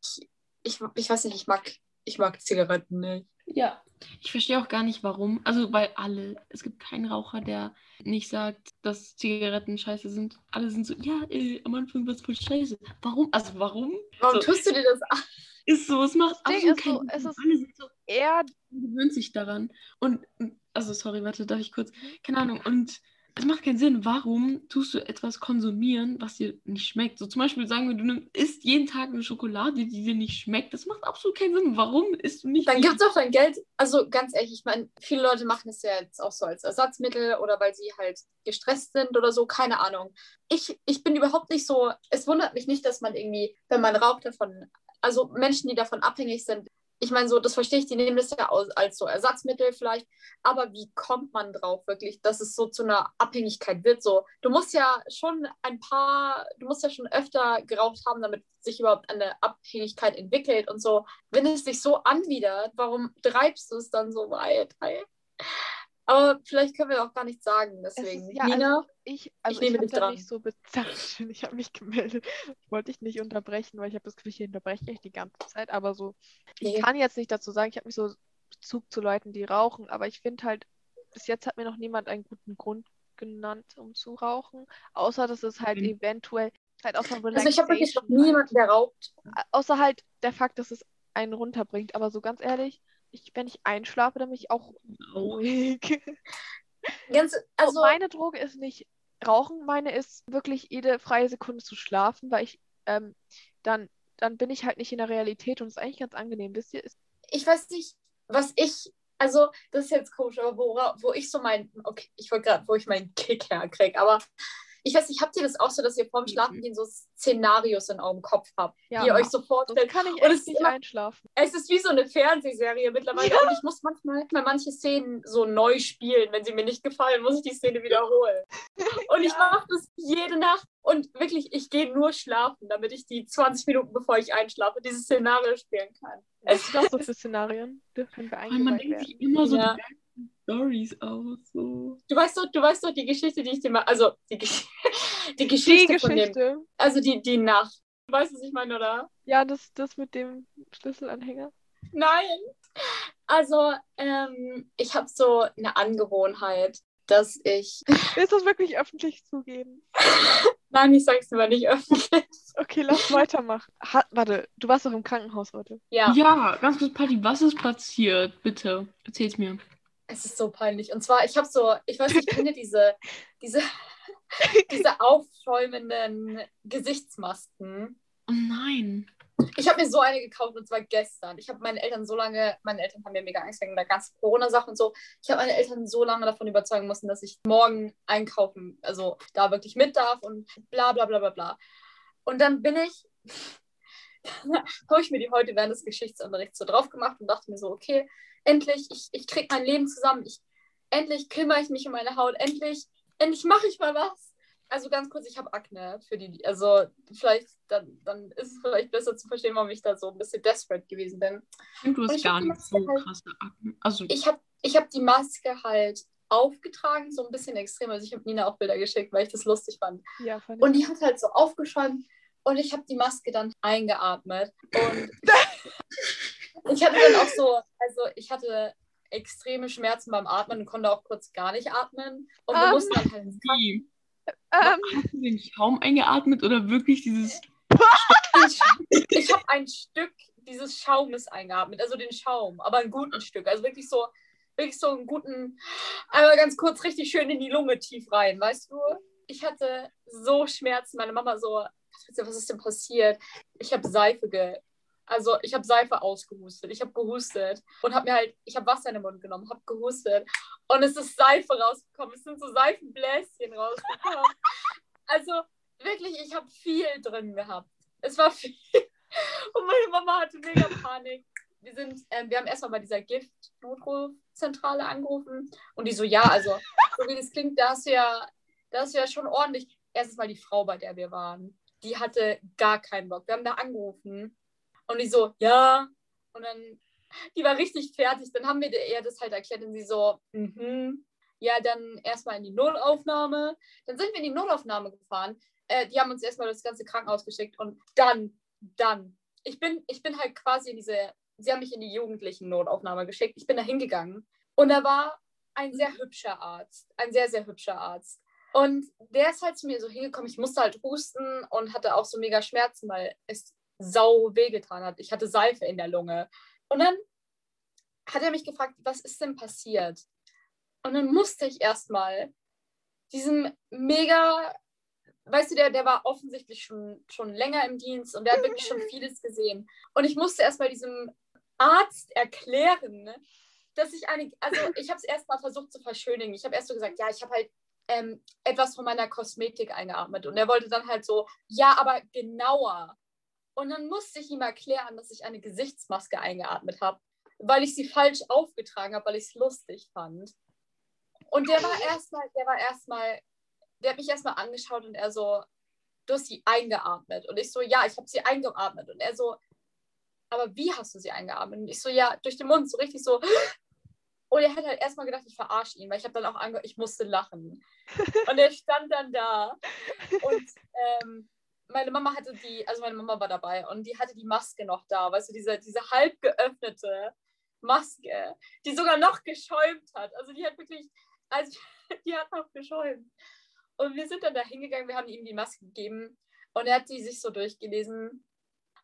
ich, ich weiß nicht, ich mag, ich mag Zigaretten nicht. Ja. Ich verstehe auch gar nicht warum. Also, weil alle, es gibt keinen Raucher, der nicht sagt, dass Zigaretten scheiße sind. Alle sind so, ja, äh, am Anfang war es voll scheiße. Warum? Also, warum? Warum So. tust du dir das an? Ist so, es macht absolut ist so, keinen es ist- Alle sind so, Er, gewöhnt sich daran. Und, also sorry, warte, darf ich kurz? Keine Ahnung. Und es macht keinen Sinn. Warum tust du etwas konsumieren, was dir nicht schmeckt? So zum Beispiel sagen wir, du nimm- isst jeden Tag eine Schokolade, die dir nicht schmeckt. Das macht absolut keinen Sinn. Warum isst du nicht? Dann die- gibt's auch dein Geld. Also ganz ehrlich, ich meine, viele Leute machen es ja jetzt auch so als Ersatzmittel oder weil sie halt gestresst sind oder so, keine Ahnung. Ich, ich bin überhaupt nicht so, es wundert mich nicht, dass man irgendwie, wenn man raucht, davon, also Menschen, die davon abhängig sind, ich meine, so, das verstehe ich, die nehmen das ja aus, als so Ersatzmittel vielleicht, aber wie kommt man drauf wirklich, dass es so zu einer Abhängigkeit wird? So, du musst ja schon ein paar, du musst ja schon öfter geraucht haben, damit sich überhaupt eine Abhängigkeit entwickelt und so. Wenn es sich so anwidert, warum treibst du es dann so weit? Hey? Aber vielleicht können wir auch gar nichts sagen, es deswegen. ist, ja, Nina, also ich, also ich, nehme habe dich dran. nicht so bezahlt. Ich habe mich gemeldet. Ich wollte dich nicht unterbrechen, weil ich habe das Gefühl, ich unterbreche dich die ganze Zeit. Aber so, ich Nee. kann jetzt nicht dazu sagen, ich habe nicht so Bezug zu Leuten, die rauchen. Aber ich finde halt, bis jetzt hat mir noch niemand einen guten Grund genannt, um zu rauchen. Außer, dass es halt Mhm. eventuell halt aus einer also ich habe wirklich noch Relaxation nie jemanden, der raucht. außer halt der Fakt, dass es einen runterbringt. Aber so ganz ehrlich, ich, wenn ich einschlafe, dann bin ich auch Au. ruhig. (laughs) Ganz, Also also, meine Droge ist nicht Rauchen, meine ist wirklich jede freie Sekunde zu schlafen, weil ich ähm, dann, dann bin ich halt nicht in der Realität und es ist eigentlich ganz angenehm. Wisst ihr, ist, ich weiß nicht, was ich, also das ist jetzt komisch, aber wo, wo ich so mein, okay, ich wollte gerade, wo ich meinen Kick herkriege, aber Ich weiß nicht, habt ihr das auch so, dass ihr vorm Schlafengehen so Szenarios in eurem Kopf habt, Ja, die ihr euch so vorstellt? kann ich Und es echt ist nicht immer- einschlafen. Es ist wie so eine Fernsehserie mittlerweile und ich muss manchmal mal manche Szenen so neu spielen. Wenn sie mir nicht gefallen, muss ich die Szene wiederholen. (laughs) Und ich Ja. mache das jede Nacht und wirklich, ich gehe nur schlafen, damit ich die 20 Minuten, bevor ich einschlafe, dieses Szenario spielen kann. Was sind das so für Szenarien? Dürfen wir Weil man denkt werden? sich immer so Ja. die Stories aus. So. Du weißt doch, du weißt doch die Geschichte, die ich dir mal, also die, Gesch (laughs) die Die Geschichte von dem, Geschichte. also die, die Nacht. Du weißt, was ich meine, oder? Ja, das, das mit dem Schlüsselanhänger. Nein. Also, ähm, ich habe so eine Angewohnheit, dass ich. (laughs) Willst du das wirklich öffentlich zugeben? (laughs) Nein, ich sag's aber nicht öffentlich. Okay, lass weitermachen. Ha warte, du warst doch im Krankenhaus heute. Ja, Ja, ganz kurz, Patty, was ist passiert? Bitte, erzähl's mir. Es ist so peinlich. Und zwar, ich habe so, ich weiß nicht, kennt ihr diese, (laughs) diese, diese aufschäumenden Gesichtsmasken? Oh nein. Ich habe mir so eine gekauft und zwar gestern. Ich habe meine Eltern so lange, meine Eltern haben mir mega Angst wegen der ganzen Corona-Sache und so. Ich habe meine Eltern so lange davon überzeugen müssen, dass ich morgen einkaufen, also da wirklich mit darf und bla bla bla bla bla. Und dann bin ich, (laughs) habe ich mir die heute während des Geschichtsunterrichts so drauf gemacht und dachte mir so, okay, endlich, ich, ich krieg mein Leben zusammen. Ich, endlich kümmere ich mich um meine Haut. Endlich, endlich mache ich mal was. Also ganz kurz, ich habe Akne für die, also vielleicht, dann, dann ist es vielleicht besser zu verstehen, warum ich da so ein bisschen desperate gewesen bin. Ich finde, du Und hast gar nicht so halt- krasse Akne. Also, Ich habe ich hab die Maske halt aufgetragen, so ein bisschen extrem. Also ich habe Nina auch Bilder geschickt, weil ich das lustig fand. Ja, fand. Und die hat halt so aufgeschäumt und ich habe die Maske dann eingeatmet. Und (laughs) (laughs) ich hatte dann auch so, also ich hatte extreme Schmerzen beim Atmen und konnte auch kurz gar nicht atmen. Und wir Ähm. mussten dann halt wie? ähm, Hast du den Schaum eingeatmet oder wirklich dieses. (laughs) ich habe ein Stück dieses Schaumes eingeatmet, also den Schaum, aber ein guten Stück. Also wirklich so, wirklich so einen guten, einmal ganz kurz richtig schön in die Lunge tief rein, weißt du? Ich hatte so Schmerzen, meine Mama so, was ist denn passiert? Ich habe Seife ge. Also ich habe Seife ausgehustet, ich habe gehustet und habe mir halt, ich habe Wasser in den Mund genommen, habe gehustet und es ist Seife rausgekommen, es sind so Seifenbläschen rausgekommen. (laughs) Also wirklich, ich habe viel drin gehabt. Es war viel. (laughs) Und meine Mama hatte mega Panik. Wir sind, ähm, wir haben erstmal bei dieser Gift-Notrufzentrale angerufen und die so, ja, also, so wie das klingt, da hast du ja, da hast du ja schon ordentlich. Erstens mal die Frau, bei der wir waren, die hatte gar keinen Bock. Wir haben da angerufen und die so, ja. Und dann, die war richtig fertig. Dann haben wir ihr das halt erklärt und sie so, mhm. Ja, dann erstmal in die Nullaufnahme. Dann sind wir in die Nullaufnahme gefahren. Äh, die haben uns erstmal das ganze Krankenhaus geschickt und dann, dann. Ich bin, ich bin halt quasi in diese, sie haben mich in die jugendlichen Notaufnahme geschickt. Ich bin da hingegangen und da war ein sehr hübscher Arzt. Ein sehr, sehr hübscher Arzt. Und der ist halt zu mir so hingekommen. Ich musste halt husten und hatte auch so mega Schmerzen, weil es sau wehgetan hat. Ich hatte Seife in der Lunge. Und dann hat er mich gefragt, was ist denn passiert? Und dann musste ich erstmal diesem mega, weißt du, der, der war offensichtlich schon, schon länger im Dienst und der hat wirklich schon vieles gesehen. Und ich musste erstmal diesem Arzt erklären, dass ich eine, also ich habe es erstmal versucht zu verschönigen. Ich habe erst so gesagt, ja, ich habe halt ähm, etwas von meiner Kosmetik eingeatmet. Und er wollte dann halt so, ja, aber genauer. Und dann musste ich ihm erklären, dass ich eine Gesichtsmaske eingeatmet habe, weil ich sie falsch aufgetragen habe, weil ich es lustig fand. Und der war erstmal, der war erstmal, der hat mich erstmal angeschaut und er so, du hast sie eingeatmet. Und ich so, ja, ich habe sie eingeatmet. Und er so, aber wie hast du sie eingeatmet? Und ich so, ja, durch den Mund, so richtig so. Und er hat halt erstmal gedacht, ich verarsche ihn, weil ich habe dann auch angehört, ich musste lachen. (laughs) Und er stand dann da und ähm, meine Mama hatte die, also meine Mama war dabei und die hatte die Maske noch da, weißt du, diese, diese halb geöffnete Maske, die sogar noch geschäumt hat. Also die hat wirklich, also (laughs) die hat noch geschäumt. Und wir sind dann da hingegangen, wir haben ihm die Maske gegeben und er hat die sich so durchgelesen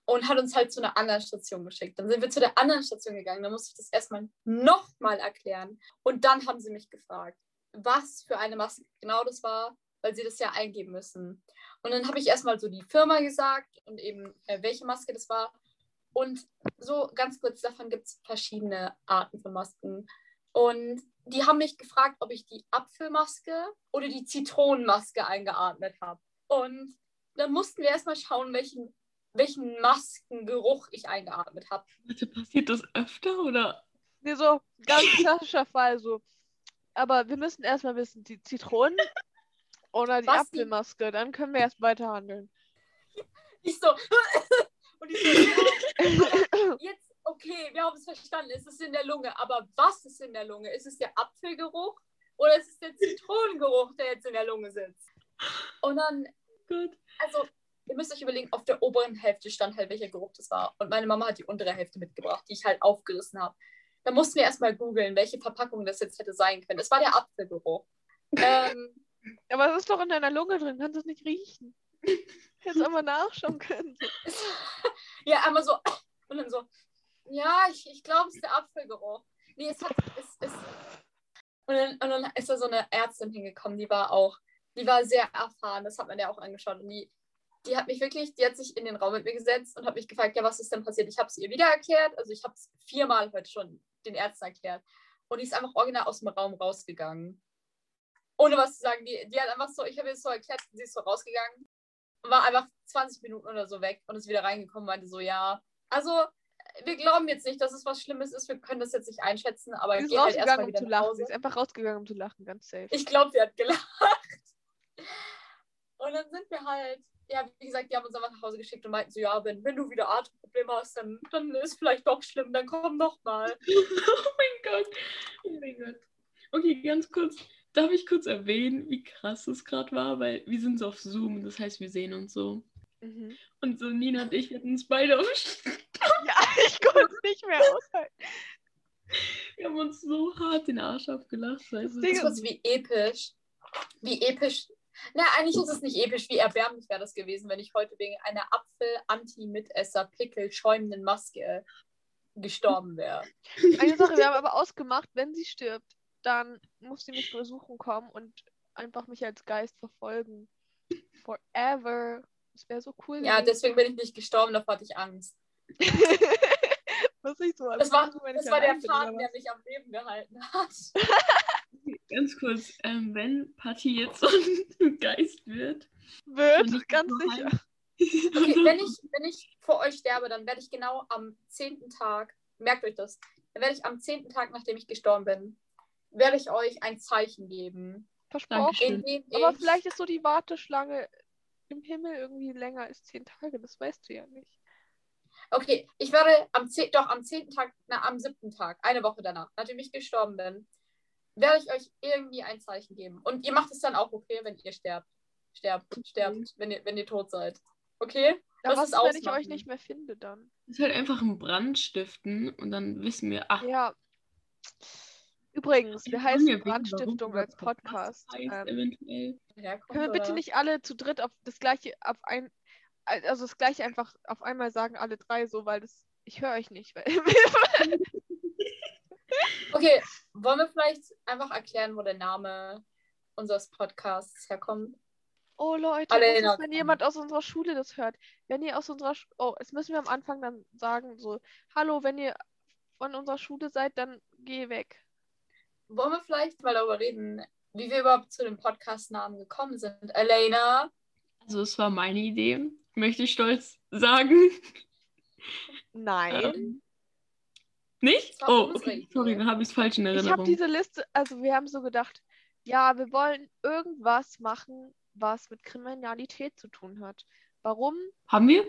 und hat uns halt zu einer anderen Station geschickt. Dann sind wir zu der anderen Station gegangen, da musste ich das erstmal nochmal erklären. Und dann haben sie mich gefragt, was für eine Maske genau das war, weil sie das ja eingeben müssen. Und dann habe ich erstmal so die Firma gesagt und eben äh, welche Maske das war. Und so ganz kurz davon gibt es verschiedene Arten von Masken. Und die haben mich gefragt, ob ich die Apfelmaske oder die Zitronenmaske eingeatmet habe. Und dann mussten wir erstmal schauen, welchen, welchen Maskengeruch ich eingeatmet habe. Warte, passiert das öfter oder? Nee, so ganz klassischer Fall so. Aber wir müssen erstmal wissen, die Zitronen oder die Was die- Apfelmaske, dann können wir erst weiter handeln. (laughs) Ich so. (laughs) Und ich so, ja, (laughs) jetzt, okay, wir haben es verstanden, es ist in der Lunge. Aber was ist in der Lunge? Ist es der Apfelgeruch oder ist es der Zitronengeruch, der jetzt in der Lunge sitzt? Und dann, Gott. also, ihr müsst euch überlegen, auf der oberen Hälfte stand halt, welcher Geruch das war. Und meine Mama hat die untere Hälfte mitgebracht, die ich halt aufgerissen habe. Da mussten wir erstmal googeln, welche Verpackung das jetzt hätte sein können. Es war der Apfelgeruch. ähm, Aber es ist doch in deiner Lunge drin, kannst du es nicht riechen. (laughs) Hättest einmal nachschauen können. (laughs) ja, einmal so. Und dann so, ja, ich, ich glaube, es ist der Apfelgeruch. Nee, es hat, es, es. Und dann, und dann ist da so eine Ärztin hingekommen, die war auch, die war sehr erfahren, das hat man ja auch angeschaut. Und die, die hat mich wirklich, die hat sich in den Raum mit mir gesetzt und hat mich gefragt, ja, was ist denn passiert? Ich habe es ihr wieder erklärt, also ich habe es viermal heute schon den Ärzten erklärt. Und die ist einfach original aus dem Raum rausgegangen. Ohne was zu sagen. Die, die hat einfach so, ich habe ihr so erklärt, sie ist so rausgegangen, war einfach 20 Minuten oder so weg und ist wieder reingekommen, meinte so, ja, also wir glauben jetzt nicht, dass es was Schlimmes ist, wir können das jetzt nicht einschätzen, aber Sie ist geh halt erstmal um wieder zu nach lachen. Hause. Sie ist einfach rausgegangen, um zu lachen, ganz safe. Ich glaube, sie hat gelacht. (laughs) Und dann sind wir halt, ja, wie gesagt, die haben uns einfach nach Hause geschickt und meinten so, ja, wenn, wenn du wieder Atemprobleme hast, dann, dann ist vielleicht doch schlimm, dann komm noch mal. (laughs) Oh mein Gott. Oh mein Gott. Okay, ganz kurz. Darf ich kurz erwähnen, wie krass es gerade war? Weil wir sind so auf Zoom, das heißt, wir sehen uns so. Mhm. Und so Nina und ich, hatten uns beide auf (laughs) Ja, ich konnte es nicht mehr aushalten. Wir haben uns so hart den Arsch Ding Das ist- wie episch. Wie episch. Na, eigentlich ist es nicht episch, wie erbärmlich wäre das gewesen, wenn ich heute wegen einer Apfel-Anti-Mitesser-Pickel schäumenden Maske gestorben wäre. (laughs) Eine Sache, wir haben aber ausgemacht, wenn sie stirbt, dann muss sie mich besuchen kommen und einfach mich als Geist verfolgen. Forever. Das wäre so cool. Ja, deswegen bin ich nicht gestorben, davor hatte ich Angst. (laughs) Was ich so Das war, ich das war der Faden, der mich am Leben gehalten hat. (laughs) Ganz kurz, ähm, wenn Patti jetzt (laughs) so ein Geist wird. Wird, ich ganz sicher. Okay, wenn ich, wenn ich vor euch sterbe, dann werde ich genau am zehnten Tag, merkt euch das, dann werde ich am zehnten Tag, nachdem ich gestorben bin, werde ich euch ein Zeichen geben. Versprochen. Aber ich, vielleicht ist so die Warteschlange im Himmel irgendwie länger als zehn Tage. Das weißt du ja nicht. Okay, ich werde am 10, doch am zehnten Tag, na, am siebten Tag, eine Woche danach, nachdem ich gestorben bin, werde ich euch irgendwie ein Zeichen geben. Und ihr macht es dann auch okay, wenn ihr sterbt. Sterbt, sterbt, wenn ihr, wenn ihr tot seid. Okay? Lass was ist, wenn ich euch nicht mehr finde dann? Das ist halt einfach ein Brand stiften und dann wissen wir, ach, Ja. Übrigens, wir heißen Brandstiftung als Podcast. heißt, Ähm, können wir bitte nicht alle zu dritt auf das gleiche auf ein also das gleiche einfach auf einmal sagen alle drei so, weil das ich höre euch nicht. (laughs) Okay, wollen wir vielleicht einfach erklären, wo der Name unseres Podcasts herkommt? oh Leute, ist, wenn jemand aus unserer Schule das hört? Wenn ihr aus unserer Sch oh, jetzt müssen wir am Anfang dann sagen so, hallo, wenn ihr von unserer Schule seid, dann geh weg. Wollen wir vielleicht mal darüber reden, wie wir überhaupt zu dem Podcast-Namen gekommen sind? Elena? Also es war meine Idee, möchte ich stolz sagen. Nein. Ähm, nicht? Oh, okay. Sorry, dann habe ich es falsch in Ich habe Erinnerung. diese Liste, also wir haben so gedacht, ja, wir wollen irgendwas machen, was mit Kriminalität zu tun hat. Warum? Haben wir?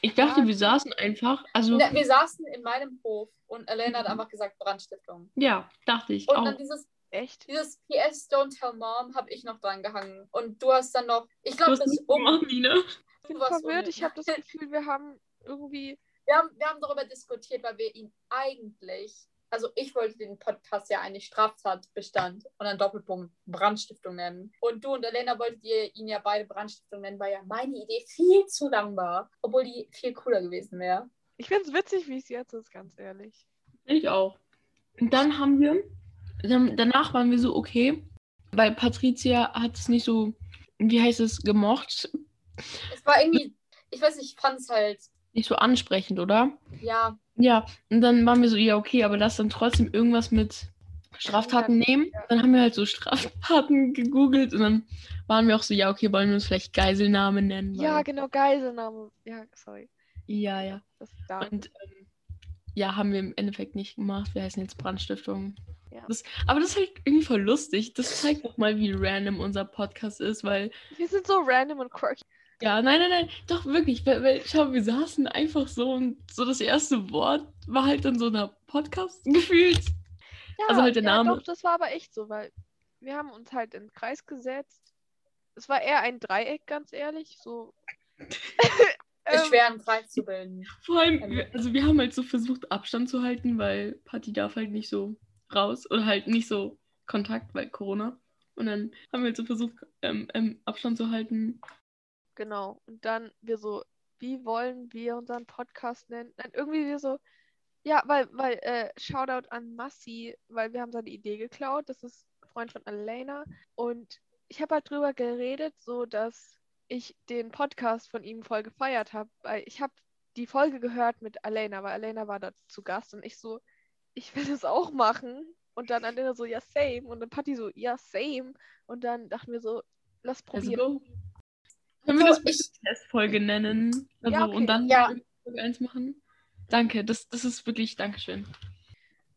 Ich dachte, Ja. wir saßen einfach. Also, Ne, wir saßen in meinem Hof und Elena hat Mhm. einfach gesagt Brandstiftung. ja, dachte ich Und auch. dann dieses, Echt? dieses PS Don't Tell Mom habe ich noch dran gehangen. Und du hast dann noch, ich glaube, das ist um. gemacht, Nina. Ich bin Du warst verwirrt. Ich habe das Gefühl, wir haben irgendwie. Wir haben, wir haben darüber diskutiert, weil wir ihn eigentlich, also ich wollte den Podcast ja eigentlich Straftatbestand und dann Doppelpunkt Brandstiftung nennen. Und du und Elena wolltet ihr ihn ja beide Brandstiftung nennen, weil ja meine Idee viel zu lang war, obwohl die viel cooler gewesen wäre. Ich finde es witzig, wie es jetzt ist, ganz ehrlich. Ich auch. Und dann haben wir, dann, danach waren wir so, okay, weil Patricia hat es nicht so, wie heißt es, gemocht. Es war irgendwie, ich weiß nicht, ich fand es halt, Nicht so ansprechend, oder? ja, Ja, und dann waren wir so, ja, okay, aber lass dann trotzdem irgendwas mit Straftaten nehmen. Dann haben wir halt so Straftaten gegoogelt und dann waren wir auch so, ja, okay, wollen wir uns vielleicht Geiselnahme nennen? Ja, genau, Geiselnahme. Ja, sorry. ja, ja. Und ähm, ja, haben wir im Endeffekt nicht gemacht. Wir heißen jetzt Brandstiftung. Ja. Das, aber das ist halt irgendwie voll lustig. Das zeigt auch mal, wie random unser Podcast ist, weil, Wir sind so random und quirky. Ja, nein, nein, nein, doch wirklich, weil, weil schau, wir saßen einfach so und so das erste Wort war halt in so einer Podcast gefühlt. Ja, Also halt der ja, Name. Doch, das war aber echt so, weil wir haben uns halt in den Kreis gesetzt. Es war eher ein Dreieck, ganz ehrlich. So. (laughs) Ist schwer, einen Kreis zu bilden. Vor allem, Ähm. wir, also wir haben halt so versucht, Abstand zu halten, weil Patti darf halt nicht so raus oder halt nicht so Kontakt, weil Corona. Und dann haben wir halt so versucht, ähm, ähm, Abstand zu halten. Genau. Und dann wir so, wie wollen wir unseren Podcast nennen? Dann irgendwie wir so, ja, weil, weil, äh, Shoutout an Massi, weil wir haben seine Idee geklaut. Das ist ein Freund von Elena. Und ich habe halt drüber geredet, so dass ich den Podcast von ihm voll gefeiert habe. Weil ich habe die Folge gehört mit Elena, weil Elena war da zu Gast und ich so, ich will das auch machen. Und dann Elena so, ja, same. Und dann Patti so, ja, same. Und dann dachten wir so, lass probieren. go. Können wir So, das bitte ich- Testfolge nennen? Also, Ja, okay. Und dann Ja. Folge 1 machen? Danke, das, das ist wirklich Dankeschön.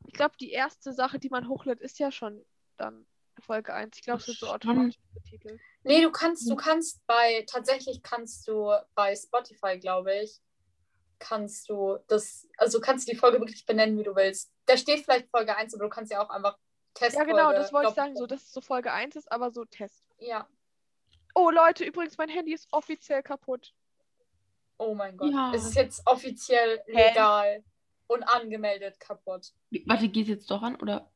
Ich glaube, die erste Sache, die man hochlädt, ist ja schon dann Folge 1. Ich glaube, es wird so automatisch betitelt. Nee, du kannst, du kannst bei, tatsächlich kannst du bei Spotify, glaube ich, kannst du das, also kannst du die Folge wirklich benennen, wie du willst. Da steht vielleicht Folge 1, aber du kannst ja auch einfach Ja, Testfolge. genau, das wollte ich sagen, so dass es so Folge 1 ist, aber so Test. Ja. Oh, Leute, übrigens, mein Handy ist offiziell kaputt. Oh mein Gott. Ja. Es ist jetzt offiziell Hä? legal und angemeldet kaputt. Warte, geht jetzt doch an, oder?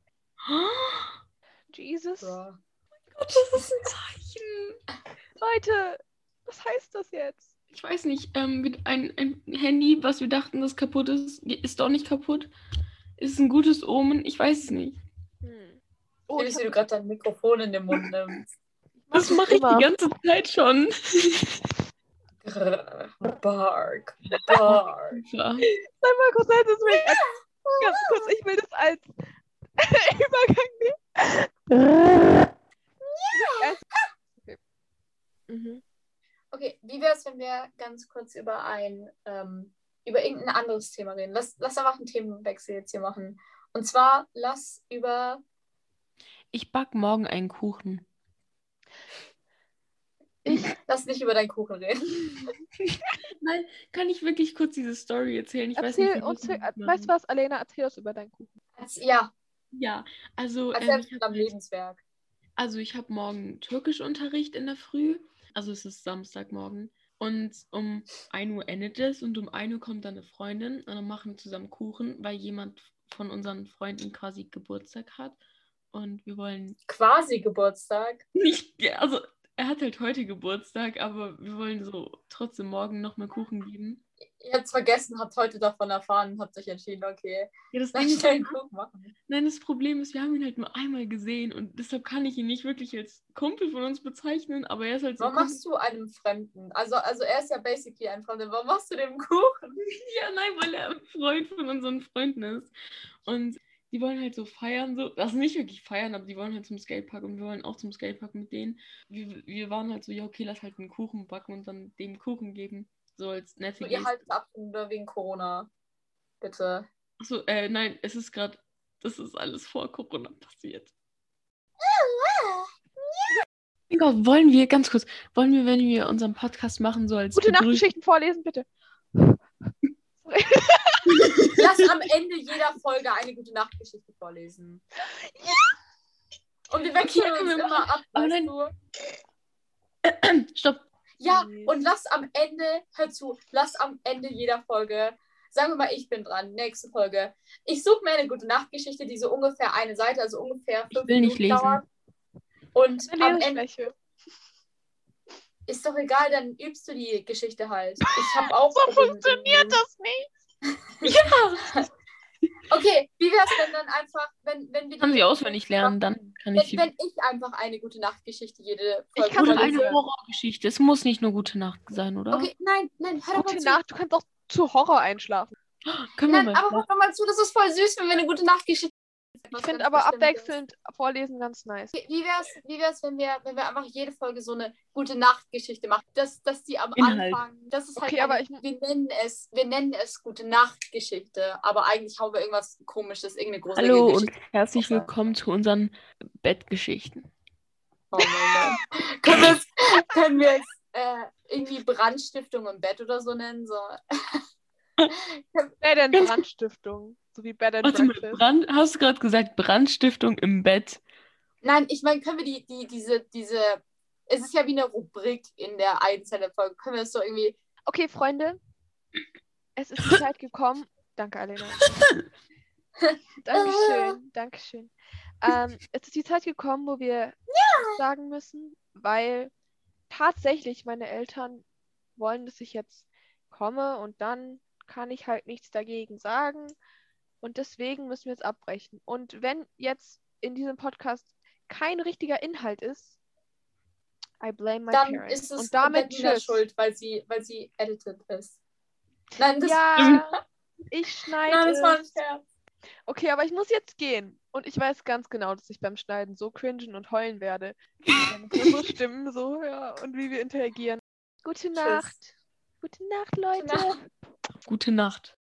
Jesus. Bruh. Gott, das ist ein Zeichen. Leute, was heißt das jetzt? Ich weiß nicht, ähm, ein, ein Handy, was wir dachten, das kaputt ist, ist doch nicht kaputt. Ist ein gutes Omen, ich weiß es nicht. Hm. Oh, Oh, ich ich wie du gerade dein Mikrofon in den Mund nimmst. Das mache ich die ganze Zeit schon. Bark. Bark. (laughs) Ja. Sei mal kurz, halt es mich als, ganz kurz, ich will das als (laughs) Übergang nehmen. Okay. Mhm. Okay, wie wäre es, wenn wir ganz kurz über ein, ähm, über irgendein anderes Thema reden? Lass, lass einfach einen Themenwechsel jetzt hier machen. Und zwar, lass über. Ich back morgen einen Kuchen. Ich, Lass nicht über deinen Kuchen reden. (laughs) Nein, kann ich wirklich kurz diese Story erzählen? Ich weiß erzähl nicht, wie uns, weißt du was, Alena, erzähl uns über deinen Kuchen. Ja, Ja, also, als ähm, am halt- Lebenswerk. Also ich habe morgen Türkischunterricht in der Früh. Also es ist Samstagmorgen. Und um 1 Uhr endet es und um 1 Uhr kommt dann eine Freundin und dann machen wir zusammen Kuchen, weil jemand von unseren Freunden quasi Geburtstag hat. Und wir wollen Quasi Geburtstag. nicht, also er hat halt heute Geburtstag, aber wir wollen so trotzdem morgen nochmal Kuchen geben. Ihr habt vergessen, habt heute davon erfahren und habt euch entschieden, okay, Ja, das ist, schnell einen Kuchen machen. nein, das Problem ist, wir haben ihn halt nur einmal gesehen und deshalb kann ich ihn nicht wirklich als Kumpel von uns bezeichnen, aber er ist halt so. Warum machst du einem Fremden? Also, also er ist ja basically ein Fremder. Warum machst du dem Kuchen? (laughs) Ja, nein, weil er ein Freund von unseren Freunden ist. Und die wollen halt so feiern, so, also nicht wirklich feiern, aber die wollen halt zum Skatepark und wir wollen auch zum Skatepark mit denen. Wir, wir waren halt so, ja, okay, lass halt einen Kuchen backen und dann dem Kuchen geben. So als nette So, ihr haltet ab nur wegen Corona. Bitte. Achso, äh, nein, es ist gerade, das ist alles vor Corona passiert. Mein Gott, wollen wir, ganz kurz, wollen wir, wenn wir unseren Podcast machen, so als Gute Nachtgeschichten vorlesen, bitte. (laughs) Lass am Ende jeder Folge eine gute Nachtgeschichte vorlesen. Und wir wechseln uns immer ab, weißt nein. du? (clears throat) Stopp. Ja, und lass am Ende, hör zu, lass am Ende jeder Folge, sagen wir mal, ich bin dran, nächste Folge. Ich suche mir eine gute Nachtgeschichte, die so ungefähr eine Seite, also ungefähr fünf will nicht Minuten lesen. dauert. Und Eine am Ende Leseschwäche. ist doch egal, dann übst du die Geschichte halt. Ich habe auch. So funktioniert das nicht. Ja. Okay, wie wär's denn dann einfach, wenn, wenn wir Kann sie auswendig lernen, dann kann Wenn, ich sie. wenn ich einfach eine gute Nachtgeschichte jede Ich Folge kann Oder eine Horrorgeschichte. Es muss nicht nur gute Nacht sein, oder? Okay, nein, nein, hör doch mal Gute zu. Nacht, du kannst auch zu Horror einschlafen. Können wir Nein, mal aber hör doch mal zu, das ist voll süß, wenn wir eine gute Nachtgeschichte Ich finde aber abwechselnd vorlesen ganz nice. Wie, wie wär's, wie wär's wenn, wir, wenn wir einfach jede Folge so eine gute Nachtgeschichte machen? Dass, dass die am Inhalt. Anfang. Das ist halt Okay, aber eine, ich- wir, nennen es, wir nennen es gute Nachtgeschichte, aber eigentlich haben wir irgendwas komisches, irgendeine gruselige Hallo und herzlich willkommen zu unseren Bettgeschichten. Oh mein Gott. (laughs) können wir es können wir es äh, irgendwie Brandstiftung im Bett oder so nennen? So. And Ganz- Brandstiftung. So wie Bed and Warte mal, Breakfast. Brand, hast du gerade gesagt Brandstiftung im Bett? Nein, ich meine, können wir die, die, diese, diese, es ist ja wie eine Rubrik in der einzelnen Folge. Können wir es so irgendwie, Okay, Freunde. Es ist die (laughs) Zeit gekommen. Danke, Alena. (laughs) Dankeschön. Dankeschön. Ähm, es ist die Zeit gekommen, wo wir sagen müssen, weil tatsächlich meine Eltern wollen, dass ich jetzt komme und dann kann ich halt nichts dagegen sagen. Und deswegen müssen wir jetzt abbrechen. Und wenn jetzt in diesem Podcast kein richtiger Inhalt ist, I blame my dann parents. ist es und damit tschüss. schuld, weil sie, weil sie edited ist. Nein, das, Ja, (laughs) ich schneide. nein, das war ein. Scherz. Okay, aber ich muss jetzt gehen. Und ich weiß ganz genau, dass ich beim Schneiden so cringen und heulen werde. Wenn unsere (laughs) Stimmen so, ja, und wie wir interagieren. Gute Nacht. Gute Nacht, Leute. Nacht. Gute Nacht.